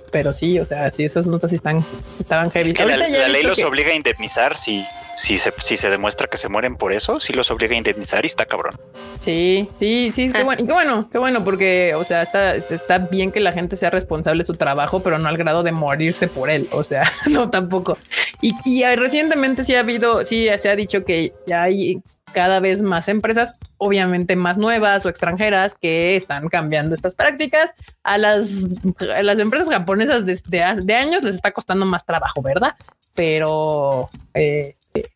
pero sí, o sea, sí, esas notas sí están, estaban heavy. Es que la, ley los que- obliga a indemnizar si, si, se, si se demuestra que se mueren por eso, sí los obliga a indemnizar y está cabrón. Sí, sí, sí, Ah. qué bueno, qué bueno, qué bueno, porque, o sea, está, está bien que la gente sea responsable de su trabajo, pero no al grado de morirse por él. O sea, no tampoco. Y, y eh, recientemente sí ha habido, sí se ha dicho que ya hay cada vez más empresas, obviamente más nuevas o extranjeras, que están cambiando estas prácticas. A las, a las empresas japonesas desde hace de años les está costando más trabajo, ¿verdad? Pero eh,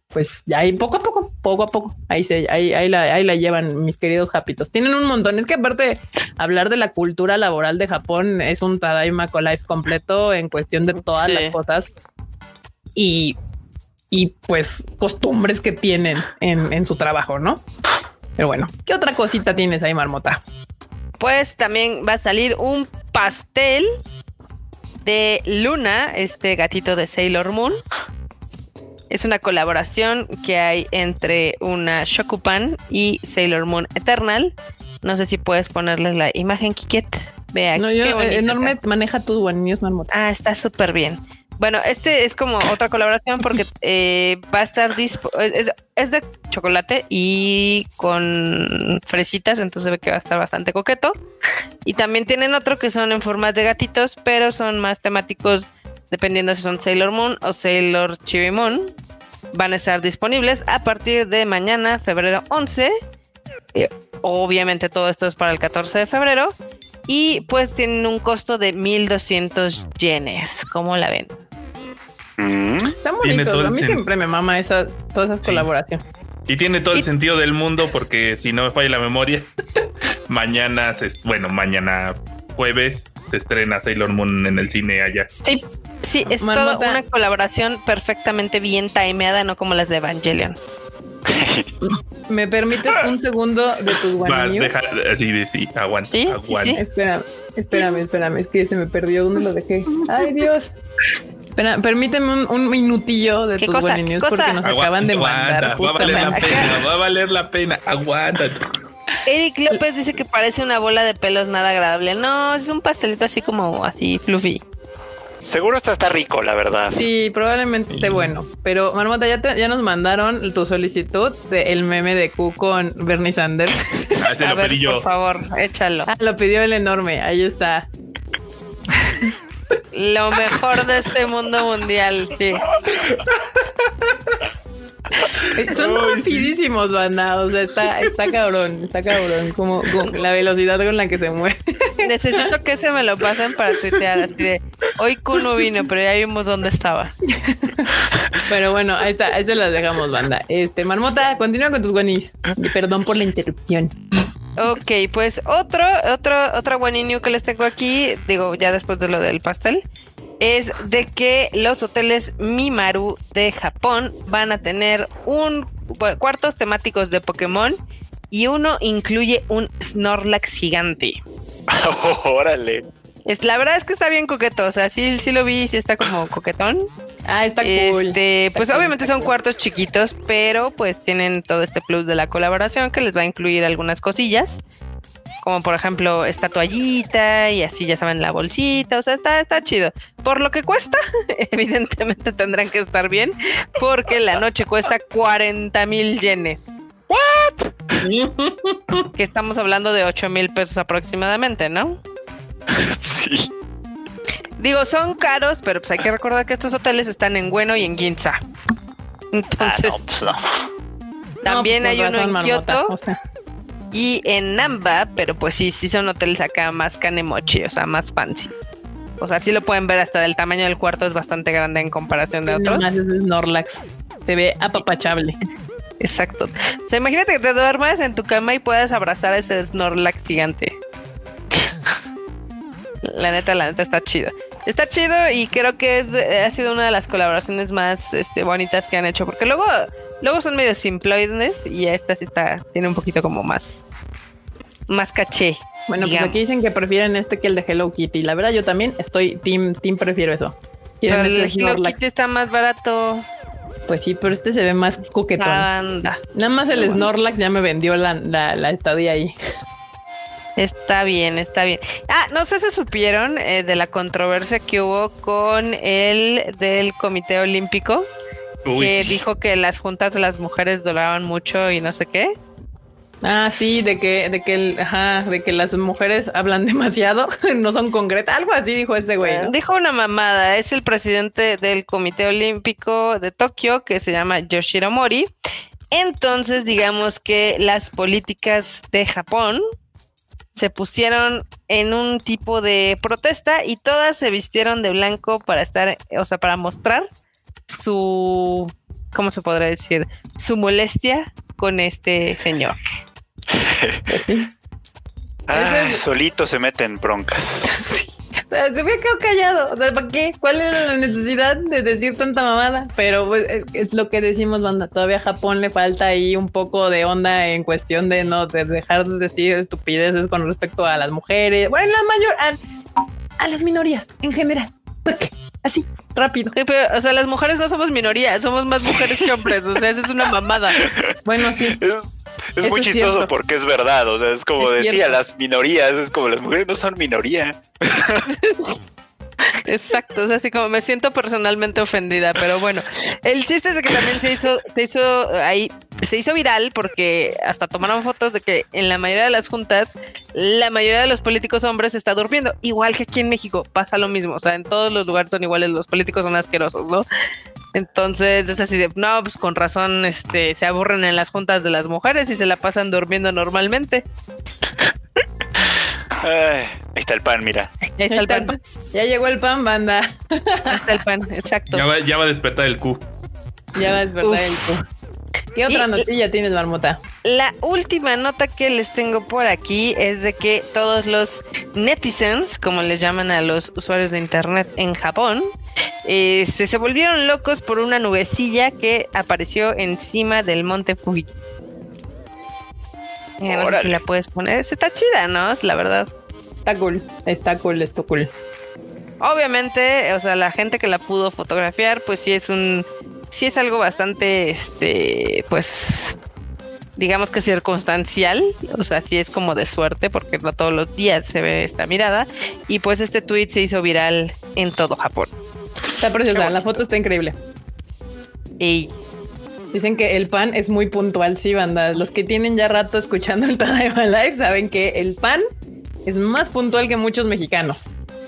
pues ya ahí poco a poco, poco a poco, ahí se, ahí, ahí la, ahí la llevan mis queridos japitos. Tienen un montón. Es que aparte, hablar de la cultura laboral de Japón es un Tadaima Life completo en cuestión de todas Sí. las cosas y, y pues costumbres que tienen en, en su trabajo, ¿no? Pero bueno, ¿qué otra cosita tienes ahí, Marmota? Pues también va a salir un pastel de Luna, este gatito de Sailor Moon. Es una colaboración que hay entre una Shokupan y Sailor Moon Eternal. No sé si puedes ponerles la imagen, Kiket. Vea, No, yo, eh, enorme, está. maneja tus News, Marmota. Ah, está súper bien. Bueno, este es como otra colaboración porque eh, va a estar dispo- es, es de chocolate y con fresitas, entonces ve que va a estar bastante coqueto. Y también tienen otro que son en formas de gatitos, pero son más temáticos dependiendo si son Sailor Moon o Sailor Chirimon. Van a estar disponibles a partir de mañana, febrero 11. Eh, obviamente todo esto es para el 14 de febrero. Y pues tienen un costo de 1200 yenes. ¿Cómo la ven? Están Tiene bonitos. todo A mí siempre me mama esas, todas esas Sí. colaboraciones. Y tiene todo el sentido del mundo porque si no me falla la memoria, mañana, se, bueno, mañana jueves se estrena Sailor Moon en el cine allá. Sí, sí, es Marmota. toda una colaboración perfectamente bien timeada, no como las de Evangelion. ¿Me permites un segundo de tus One Vas, deja, así de sí, aguanta, Sí, sí, aguanta. sí. Espérame, espérame, espérame, es que se me perdió. ¿Dónde lo dejé? Ay, Dios. Espera, permíteme un, un minutillo de ¿Qué tus cosa? One ¿Qué News cosa? porque nos Aguanta, acaban de aguanta, mandar va a valer la pena, va a valer la pena, aguanta. Eric López dice que parece una bola de pelos nada agradable. No, es un pastelito así como así fluffy. Seguro esta está rico, la verdad. Sí, probablemente esté bueno. Pero Marmota, ya, te- ya nos mandaron tu solicitud del meme de Q con Bernie Sanders. Ah, A lo ver, pedí yo. por favor, échalo. Ah, lo pidió el enorme. Ahí está. Lo mejor de este mundo mundial, sí. Son rapidísimos, banda. O sea, está, está cabrón, está cabrón. Como, como la velocidad con la que se mueve. Necesito que se me lo pasen para tuitear así de hoy Q no vino, pero ya vimos dónde estaba. Pero bueno, ahí está, ahí se las dejamos, banda. Este, Marmota, continúa con tus guanis. Perdón por la interrupción. Ok, pues otro, otro, otra new que les tengo aquí, digo, ya después de lo del pastel, es de que los hoteles Mimaru de Japón van a tener un cuartos temáticos de Pokémon y uno incluye un Snorlax gigante. Órale. Es, la verdad es que está bien coqueto, o sea, sí, sí lo vi, sí está como coquetón. Ah, está cool. Este, Está pues cool, obviamente son cool. cuartos chiquitos, pero pues tienen todo este plus de la colaboración que les va a incluir algunas cosillas, como por ejemplo esta toallita y así ya saben la bolsita, o sea, está, está chido. Por lo que cuesta, evidentemente tendrán que estar bien, porque la noche cuesta 40 mil yenes. Que estamos hablando de 8 mil pesos aproximadamente, ¿no? Sí. Digo, son caros, pero pues hay que recordar que estos hoteles están en Bueno y en Ginza. Ah, Entonces, no, pues no. también No, hay pues, uno en Kioto o sea, y en Namba, pero pues sí, sí son hoteles acá más canemochi, o sea, más fancy. O sea, sí lo pueden ver hasta del tamaño del cuarto es bastante grande en comparación de otros. nomás es Snorlax. Se ve apapachable. Exacto. O sea, imagínate que te duermas en tu cama y puedas abrazar a ese Snorlax gigante. La neta, la neta está chido. Está chido y creo que es ha sido una de las colaboraciones más este, bonitas que han hecho. Porque luego, luego son medio simploides y esta sí está, tiene un poquito como más, más caché. Bueno, pues digamos. aquí dicen que prefieren este que el de Hello Kitty. La verdad, yo también estoy team, team prefiero eso. Pero el Hello. Kitty está más barato. Pues sí, pero este se ve más coquetón. Anda. Nada más el Snorlax ya me vendió la, la, la estadía ahí. Está bien, está bien. Ah, no sé si supieron eh, de la controversia que hubo con el del Comité Olímpico, Uy, que dijo que las juntas de las mujeres duraban mucho y no sé qué. Ah, sí, de que, de que, el- ajá, de que las mujeres hablan demasiado, no son concretas. Algo así dijo ese güey. ¿no? Dijo una mamada, es el presidente del Comité Olímpico de Tokio, que se llama Yoshiro Mori. Entonces, digamos que las políticas de Japón se pusieron en un tipo de protesta y todas se vistieron de blanco para estar, o sea, para mostrar su, ¿cómo se podrá decir? Su molestia con este señor. Ay, solito se mete en broncas. O sea, se hubiera quedado callado. O sea, ¿para qué? ¿Cuál era la necesidad de decir tanta mamada? Pero pues, es, es lo que decimos, banda. Todavía a Japón le falta ahí un poco de onda en cuestión de no de dejar de decir estupideces con respecto a las mujeres. Bueno, la mayor a, a las minorías en general. Así, rápido. Sí, pero, o sea, las mujeres no somos minoría, somos más mujeres que hombres. O sea, esa es una mamada. Bueno, sí. Es, es Eso muy es chistoso cierto. porque es verdad. O sea, es como Es decía, cierto. las minorías, es como las mujeres no son minoría. Exacto, o sea, así como me siento personalmente ofendida, pero bueno, el chiste es que también se hizo, se hizo ahí, se hizo viral porque hasta tomaron fotos de que en la mayoría de las juntas, la mayoría de los políticos hombres está durmiendo, igual que aquí en México, pasa lo mismo, o sea, en todos los lugares son iguales, los políticos son asquerosos, ¿no? Entonces es así de, no, pues con razón, este, se aburren en las juntas de las mujeres y se la pasan durmiendo normalmente. Ay, ahí está el pan, mira. Ahí está el Ahí está el pan, pan. Ya llegó el pan, banda. ahí está el pan, exacto. ya, va, ya va a despertar el Q. Ya ves, ¿verdad? Uf. El tú. ¿Qué otra Y- notilla tienes, Marmota? La última nota que les tengo por aquí es de que todos los netizens, como les llaman a los usuarios de internet en Japón, este, se volvieron locos por una nubecilla que apareció encima del monte Fuji. Eh, no sé si la puedes poner. Está chida, ¿no? Es La verdad. Está cool. Está cool, está cool. Obviamente, o sea, la gente que la pudo fotografiar, pues sí es un, sí es algo bastante, este, pues, digamos que circunstancial, o sea, sí es como de suerte, porque no todos los días se ve esta mirada, y pues este tweet se hizo viral en todo Japón. Está preciosa. La foto está increíble. Y Dicen que el pan es muy puntual, sí, banda. Los que tienen ya rato escuchando el Tadaima Live saben que el pan es más puntual que muchos mexicanos.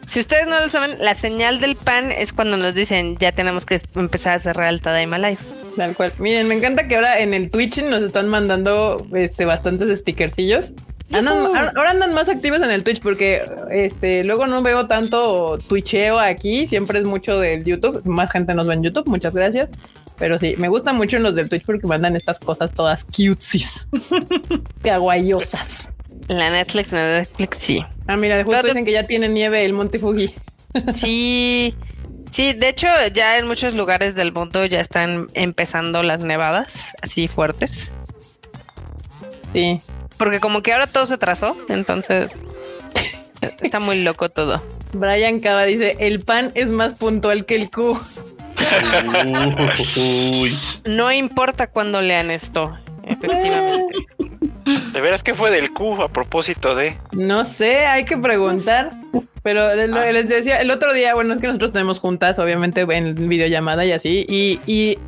si ustedes no lo saben, la señal del pan es cuando nos dicen ya tenemos que empezar a cerrar el Tadaima Live. Tal cual. Miren, me encanta que ahora en el Twitch nos están mandando este bastantes stickercillos. Andan- Yujú. ahora andan más activos en el Twitch porque este luego no veo tanto twitcheo aquí, siempre es mucho del YouTube, más gente nos ve en YouTube, muchas gracias. Pero sí, me gusta mucho en los del Twitch porque mandan estas cosas todas cutesies, kawaiyosas. La Netflix, la Netflix, sí. Ah, mira, justo dicen que ya tiene nieve el Monte Fuji. Sí, sí, de hecho ya en muchos lugares del mundo ya están empezando las nevadas así fuertes. Sí. Porque como que ahora todo se trazó, entonces está muy loco todo. Brian Cava dice, el pan es más puntual que el Q. Uy. No importa cuándo lean esto, efectivamente. ¿De veras qué fue del Q a propósito de? No sé, hay que preguntar. Pero les, Ah. les decía el otro día, bueno, es que nosotros tenemos juntas, obviamente en videollamada y así, y, y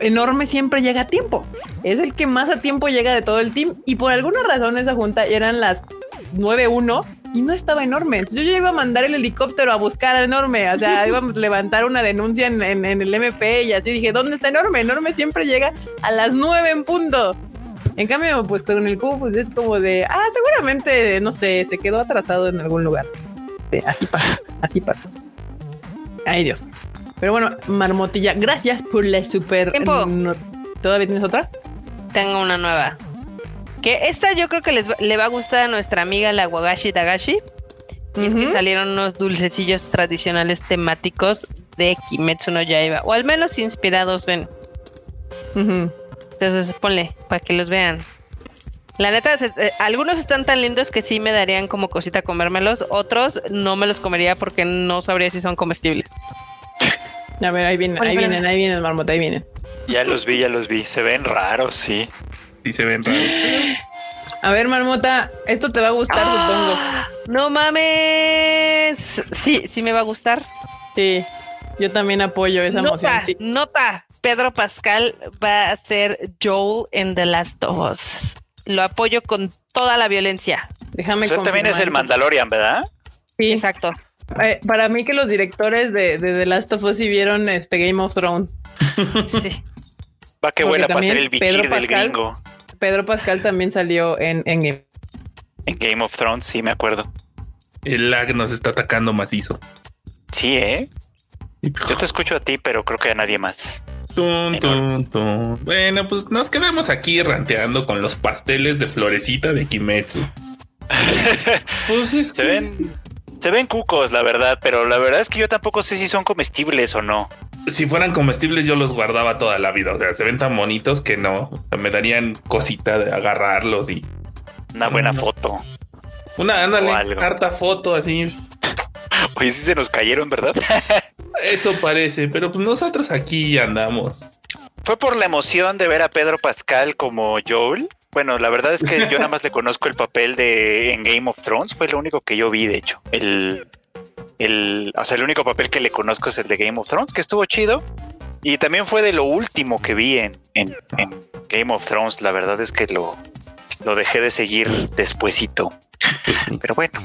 enorme siempre llega a tiempo. Es el que más a tiempo llega de todo el team. Y por alguna razón esa junta eran las 9.1 y no estaba enorme. Yo ya iba a mandar el helicóptero a buscar a enorme. O sea, íbamos a levantar una denuncia en, en- en el MP y así dije, ¿dónde está enorme? Enorme siempre llega a las 9 en punto. En cambio, pues con el cubo, pues es como de, ah, seguramente, no sé, se quedó atrasado en algún lugar. Sí, así pasa, así pasa. Ay, Dios. Pero bueno, Marmotilla, gracias por la super. Tiempo. no- ¿Todavía tienes otra? Tengo una nueva. Que esta yo creo que les va- le va a gustar a nuestra amiga la Wagashi Dagashi. Y es que salieron unos dulcecillos tradicionales temáticos de Kimetsu no Yaiba. O al menos inspirados en. Entonces ponle para que los vean. La neta, se- eh, algunos están tan lindos que sí me darían como cosita comérmelos. Otros no me los comería porque no sabría si son comestibles. A ver, ahí vienen, ahí vienen, ahí vienen, Marmota, ahí vienen. Ya los vi, ya los vi. Se ven raros, sí. Sí se ven raros. A ver, Marmota, esto te va a gustar, ¡Ah! ¡No mames! Sí, sí me va a gustar. supongo. Sí, yo también apoyo esa emoción. Nota, Sí. nota. Pedro Pascal va a ser Joel en The Last of Us. Lo apoyo con toda la violencia. Déjame Usted también es el. Mandalorian, ¿verdad? Sí. Exacto. Eh, para mí que los directores de, de The Last of Us sí vieron este Game of Thrones. Sí. Va que Porque huele a pasar también el bichir Pedro del Pascal- gringo. Pedro Pascal también salió en, en Game. En Game of Thrones, sí, me acuerdo. El lag nos está atacando macizo. Sí, ¿eh? Yo te escucho a ti, pero creo que a nadie más. Tun, tun, tun. Bueno, pues nos quedamos aquí ranteando con los pasteles de florecita de Kimetsu. Pues es Se que- ven, se ven cucos, la verdad, pero la verdad es que yo tampoco sé si son comestibles o no. Si fueran comestibles yo los guardaba toda la vida. O sea, se ven tan bonitos que no. O sea, me darían cosita de agarrarlos y Una buena No. foto. una, ándale, harta foto así. Oye, sí se nos cayeron, ¿verdad? Eso parece, pero pues nosotros aquí andamos. Fue por la emoción de ver a Pedro Pascal como Joel. Bueno, la verdad es que yo nada más le conozco el papel de en Game of Thrones, fue lo único que yo vi, de hecho. El, el, o sea, el único papel que le conozco es el de Game of Thrones, que estuvo chido. Y también fue de lo último que vi en, en, en Game of Thrones. La verdad es que lo, lo dejé de seguir despuesito. Pues. Pero bueno.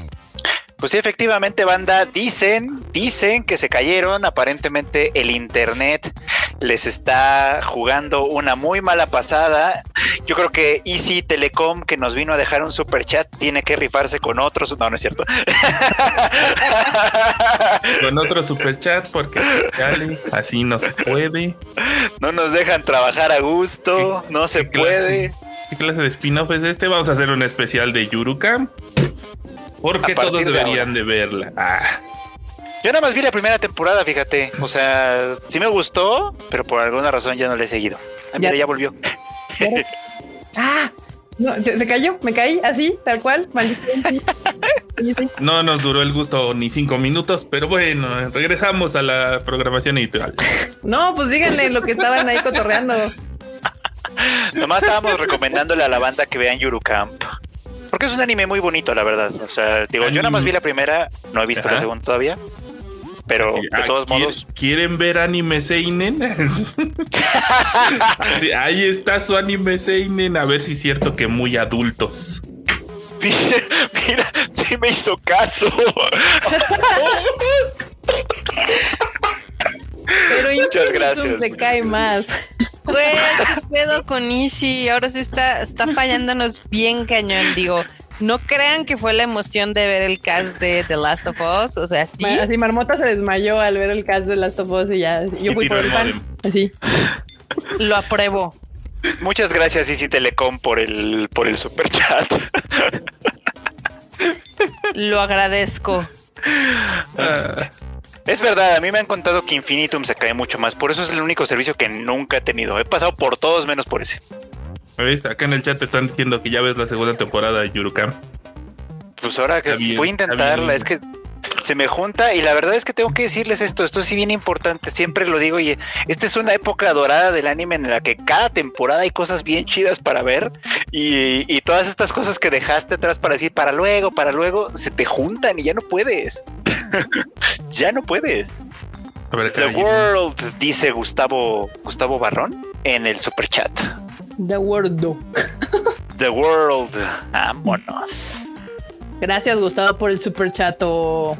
Pues sí, efectivamente, banda, dicen, dicen que se cayeron. Aparentemente el internet les está jugando una muy mala pasada. Yo creo que Easy Telecom, que nos vino a dejar un super chat, tiene que rifarse con otros. No, no es cierto. Con otro super chat porque así no se puede. no nos dejan trabajar a gusto, no se puede. ¿Qué clase de spin-off es este? Vamos a hacer un especial de Yurukam. Porque todos de deberían ahora. de verla. Ah, Yo nada más vi la primera temporada, fíjate. O sea, sí me gustó, pero por alguna razón ya no le he seguido. Ah, mira, Ya- ya volvió. Ah, no, se, se cayó, me caí así, tal cual. No nos duró el gusto ni cinco minutos, pero bueno, regresamos a la programación editorial. No, pues díganle lo que estaban ahí cotorreando. Nomás estábamos recomendándole a la banda que vean Yurukam. Porque es un anime muy bonito, la verdad. O sea, digo, yo nada más vi la primera, no he visto la segunda todavía. Pero Sí, de ah, todos ¿quiere- modos, ¿Quieren ver anime Seinen? Sí, ahí está su anime Seinen. A ver si es cierto que muy adultos. mira, mira, sí me hizo caso. Pero Muchas gracias, Se muchas cae más. Güey, ¿qué pedo con Easy? Ahora sí está, está fallándonos bien cañón. Digo, no crean que fue la emoción de ver el cast de The Last of Us. O sea, sí. Así Marmota se desmayó al ver el cast de Last of Us y ya. Yo Y fui por el pan. modem. Así. Lo apruebo. Muchas gracias, Easy Telecom, por el, por el super chat. Lo agradezco. Es verdad, a mí me han contado que Infinitum se cae mucho más. Por eso es el único servicio que nunca he tenido. He pasado por todos menos por ese. ¿Ves? Acá en el chat te están diciendo que ya ves la segunda temporada de Yurukam. Pues ahora que voy a intentarla, es que se me junta y la verdad es que tengo que decirles esto, esto sí bien importante, siempre lo digo y esta es una época dorada del anime en la que cada temporada hay cosas bien chidas para ver y, y todas estas cosas que dejaste atrás para decir para luego, para luego, se te juntan y ya no puedes. ya no puedes. A ver, The. World, dice Gustavo, Gustavo Barrón en el super chat. The World. The World, vámonos. Gracias, Gustavo, por el super chato.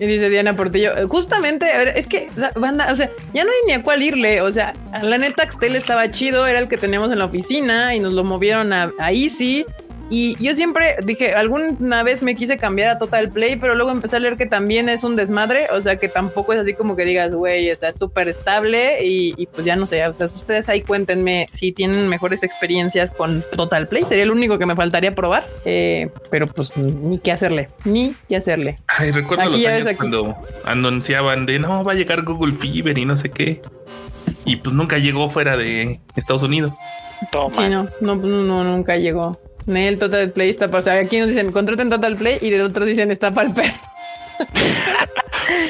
y dice Diana Portillo, justamente, a ver, es que, o sea, banda, o sea, ya no hay ni a cuál irle. O sea, la neta, Axtel estaba chido, era el que teníamos en la oficina y nos lo movieron a, a Easy. Y yo siempre dije, alguna vez me quise cambiar a Total Play, pero luego empecé a leer que también es un desmadre. O sea, que tampoco es así como que digas, güey, está súper estable. Y, y pues ya no sé, o sea, ustedes ahí cuéntenme si tienen mejores experiencias con Total Play. Sería el único que me faltaría probar. Eh, pero pues ni qué hacerle, ni qué hacerle. Ay, recuerdo Aquí los ya años ves, aquí. cuando anunciaban de no, va a llegar Google Fever y no sé qué. Y pues nunca llegó fuera de Estados Unidos. Toma. Sí, no, no, no, no, nunca llegó. Nel Total Play está para. O sea, aquí nos dicen contraten Total Play y de otros dicen está para el perro.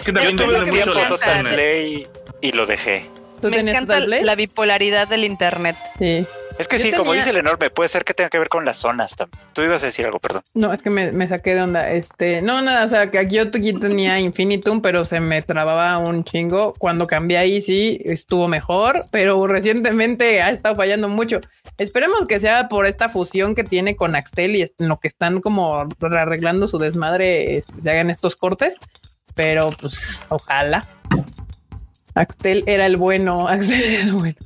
Que también me mucho encanta. Total. Play y lo dejé. ¿Tú Me tenías encanta Total Play? la bipolaridad del internet. Sí. Es que Yo sí, como dice el enorme, puede ser que tenga que ver con las zonas también. Tú ibas a decir algo, perdón. No, es que me, me saqué de onda. Este, no, nada, o sea, que aquí yo tenía Infinitum, pero se me trababa un chingo. Cuando cambié ahí sí estuvo mejor, pero recientemente ha estado fallando mucho. Esperemos que sea por esta fusión que tiene con Axtel y en lo que están como arreglando su desmadre, este, se hagan estos cortes. Pero pues ojalá. Axtel era el bueno, Axtel era el bueno.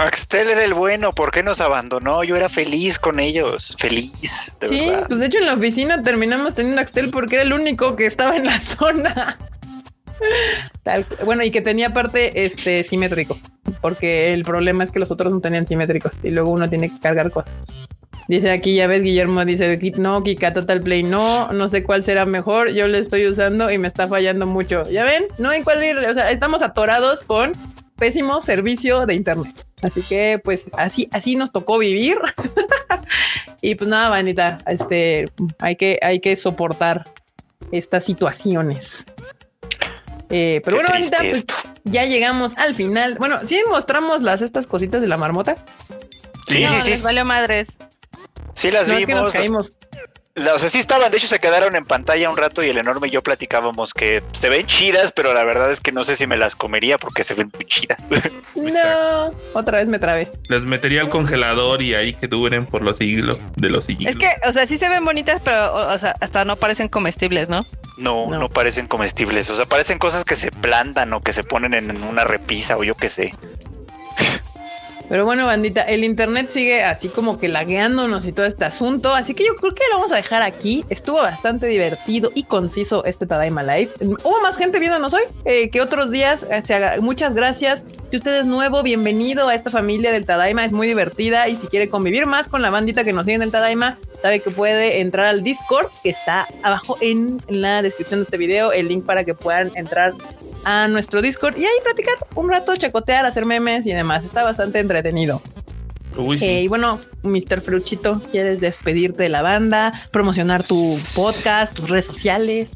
Axtel era el bueno, ¿por qué nos abandonó? Yo era feliz con ellos, feliz, de sí, verdad. pues de hecho en la oficina terminamos teniendo Axtel porque era el único que estaba en la zona. Tal- bueno, y que tenía parte este simétrico, porque el problema es que los otros no tenían simétricos y luego uno tiene que cargar cosas. Dice aquí, ya ves, Guillermo dice no, Kika Total Play no, no sé cuál será mejor, yo le estoy usando y me está fallando mucho. Ya ven, no hay cuál ir, o sea, estamos atorados con pésimo servicio de internet. Así que pues así, así nos tocó vivir. y pues nada, Vanita, este, hay que, hay que soportar estas situaciones. Eh, pero Qué bueno, Vanita, pues ya llegamos al final. Bueno, sí mostramos las estas cositas de la marmota. Sí, no, sí, sí, les valió madres. sí las no es que nos vimos. caímos. La- O sea, sí estaban, de hecho se quedaron en pantalla un rato y el enorme y yo platicábamos que se ven chidas, pero la verdad es que no sé si me las comería porque se ven muy chidas. No, otra vez me trabé. Les metería al congelador y ahí que duren por los siglos de los siglos. Es que, o sea, sí se ven bonitas, pero, o, o sea, hasta no parecen comestibles, ¿no? No, No. no, parecen comestibles. O sea, parecen cosas que se plantan o que se ponen en una repisa o yo qué sé. Pero bueno, bandita, el internet sigue así como que lagueándonos y todo este asunto. Así que yo creo que lo vamos a dejar aquí. Estuvo bastante divertido y conciso este Tadaima Live. Hubo más gente viéndonos hoy eh, que otros días. Eh, se Muchas gracias. Si usted es nuevo, bienvenido a esta familia del Tadaima. Es muy divertida y si quiere convivir más con la bandita que nos sigue en el Tadaima, sabe que puede entrar al Discord que está abajo en, en la descripción de este video. El link para que puedan entrar a nuestro Discord y ahí platicar un rato, chacotear, hacer memes y demás. Está bastante entretenido. Uy, sí. Eh, y bueno, Mr. Fruchito, ¿quieres despedirte de la banda? Promocionar tu podcast, tus redes sociales.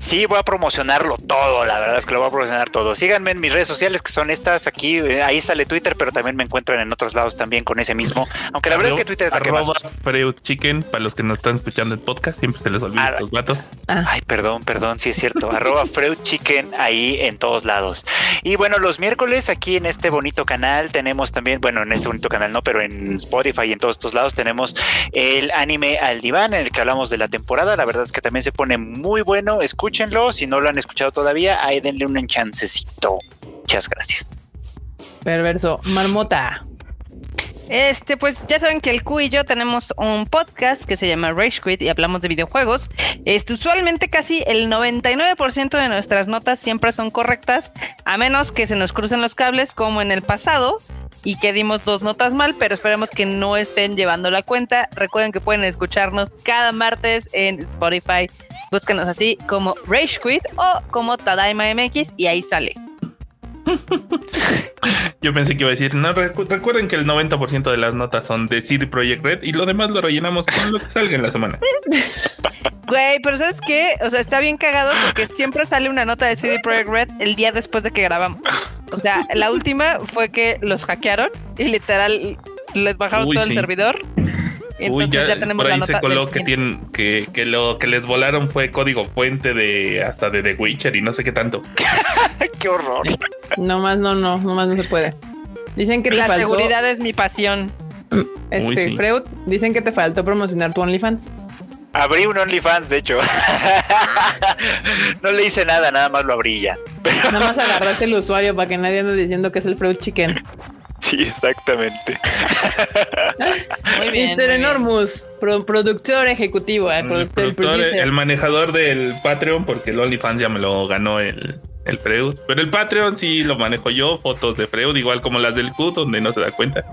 Sí, voy a promocionarlo todo, la verdad es que lo voy a promocionar todo. Síganme en mis redes sociales que son estas aquí, eh, ahí sale Twitter, pero también me encuentran en otros lados también con ese mismo. Aunque la verdad es que Twitter es la que más... Arroba Freud Chicken, para los que no están escuchando el podcast, siempre se les olvida Ah, estos vatos. Ah, Ay, perdón, perdón, sí es cierto. Arroba Freud Chicken ahí en todos lados. Y bueno, los miércoles aquí en este bonito canal tenemos también, bueno, en este bonito canal no, pero en Spotify y en todos estos lados tenemos el anime al diván en el que hablamos de la temporada. La verdad es que también se pone muy bueno. Escúchenlo. Si no lo han escuchado todavía, ahí denle un chancecito. Muchas gracias. perverso. Marmota. Este, pues ya saben que el Q y yo tenemos un podcast que se llama Rage Quit y hablamos de videojuegos. Este, usualmente casi el 99% de nuestras notas siempre son correctas, a menos que se nos crucen los cables como en el pasado y que dimos dos notas mal, pero esperemos que no estén llevando la cuenta. Recuerden que pueden escucharnos cada martes en Spotify. Búsquenos así como Rage Quit o como Tadaima MX y ahí sale. Yo pensé que iba a decir, no, recu- recuerden que el 90% de las notas son de CD Projekt Red y lo demás lo rellenamos con lo que salga en la semana. Güey, pero ¿sabes qué? O sea, está bien cagado porque siempre sale una nota de CD Projekt Red el día después de que grabamos. O sea, la última fue que los hackearon y literal les bajaron Uy, todo sí. el servidor. Uy, Entonces ya, ya, tenemos por la ahí nota se coló que tienen que, que lo que les volaron fue código fuente de hasta de The Witcher y no sé qué tanto. Qué horror. No más, no, no, no más no se puede. Dicen que te La faltó, seguridad es mi pasión. este, Uy, sí. Freud, dicen que te faltó promocionar tu OnlyFans. Abrí un OnlyFans, de hecho. no le hice nada, nada más lo abrí ya. Nada más agarraste el usuario para que nadie ande diciendo que es el Freud Chicken. Sí, exactamente. Muy bien. Mr. Enormous, pro- productor ejecutivo, el El, productor, el productor, producer. el manejador del Patreon, porque el OnlyFans ya me lo ganó el, el Freud. Pero el Patreon sí lo manejo yo, fotos de Freud, igual como las del Q, donde no se da cuenta.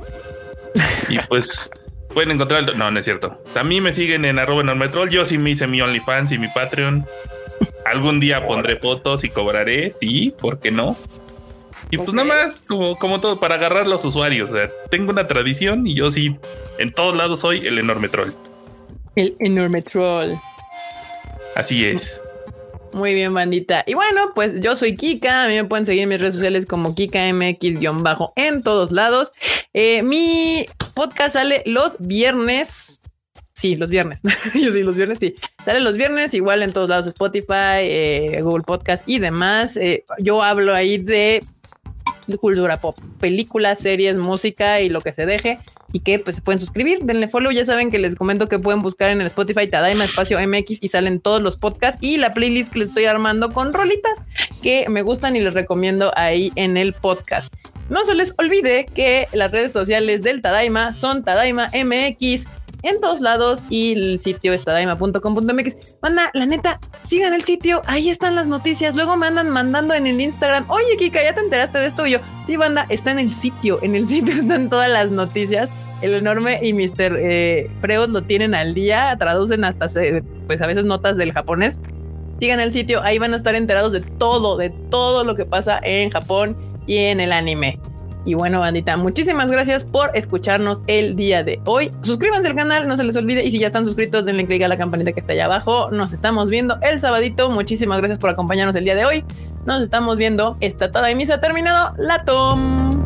Y pues pueden encontrarlo. No, no es cierto. A mí me siguen en arroba enormetrol. Yo sí me hice mi OnlyFans y mi Patreon. Algún día pondré fotos y cobraré, sí, ¿por qué no? Y pues nada más, como, como todo, para agarrar los usuarios. O sea, tengo una tradición y yo sí, en todos lados soy el enorme troll. El enorme troll. Así es. Muy bien, bandita. Y bueno, pues yo soy Kika. A mí me pueden seguir en mis redes sociales como KikaMX-bajo en todos lados. Eh, mi podcast sale los viernes. Sí, los viernes. yo sí, los viernes, sí. Sale los viernes, igual en todos lados, Spotify, eh, Google Podcast y demás. Eh, yo hablo ahí de cultura pop, películas, series, música y lo que se deje. Y que pues se pueden suscribir, denle follow. Ya saben que les comento que pueden buscar en el Spotify Tadaima Espacio MX y salen todos los podcasts y la playlist que les estoy armando con rolitas que me gustan y les recomiendo ahí en el podcast. No se les olvide que las redes sociales del Tadaima son Tadaima MX en todos lados y el sitio es tadaima.com.mx. Manda, la neta, sigan el sitio, ahí están las noticias. Luego me andan mandando en el Instagram, oye Kika, ¿ya te enteraste de esto? Y yo, sí, banda, está en el sitio, en el sitio están todas las noticias. El enorme y Mr. Eh, Freud lo tienen al día, traducen hasta, pues a veces notas del japonés. Sigan el sitio, ahí van a estar enterados de todo, de todo lo que pasa en Japón y en el anime. Y bueno, bandita, muchísimas gracias por escucharnos el día de hoy. Suscríbanse al canal, no se les olvide. Y si ya están suscritos, denle click a la campanita que está allá abajo. Nos estamos viendo el sabadito. Muchísimas gracias por acompañarnos el día de hoy. Nos estamos viendo. Esta toda emisa ha terminado. La tom.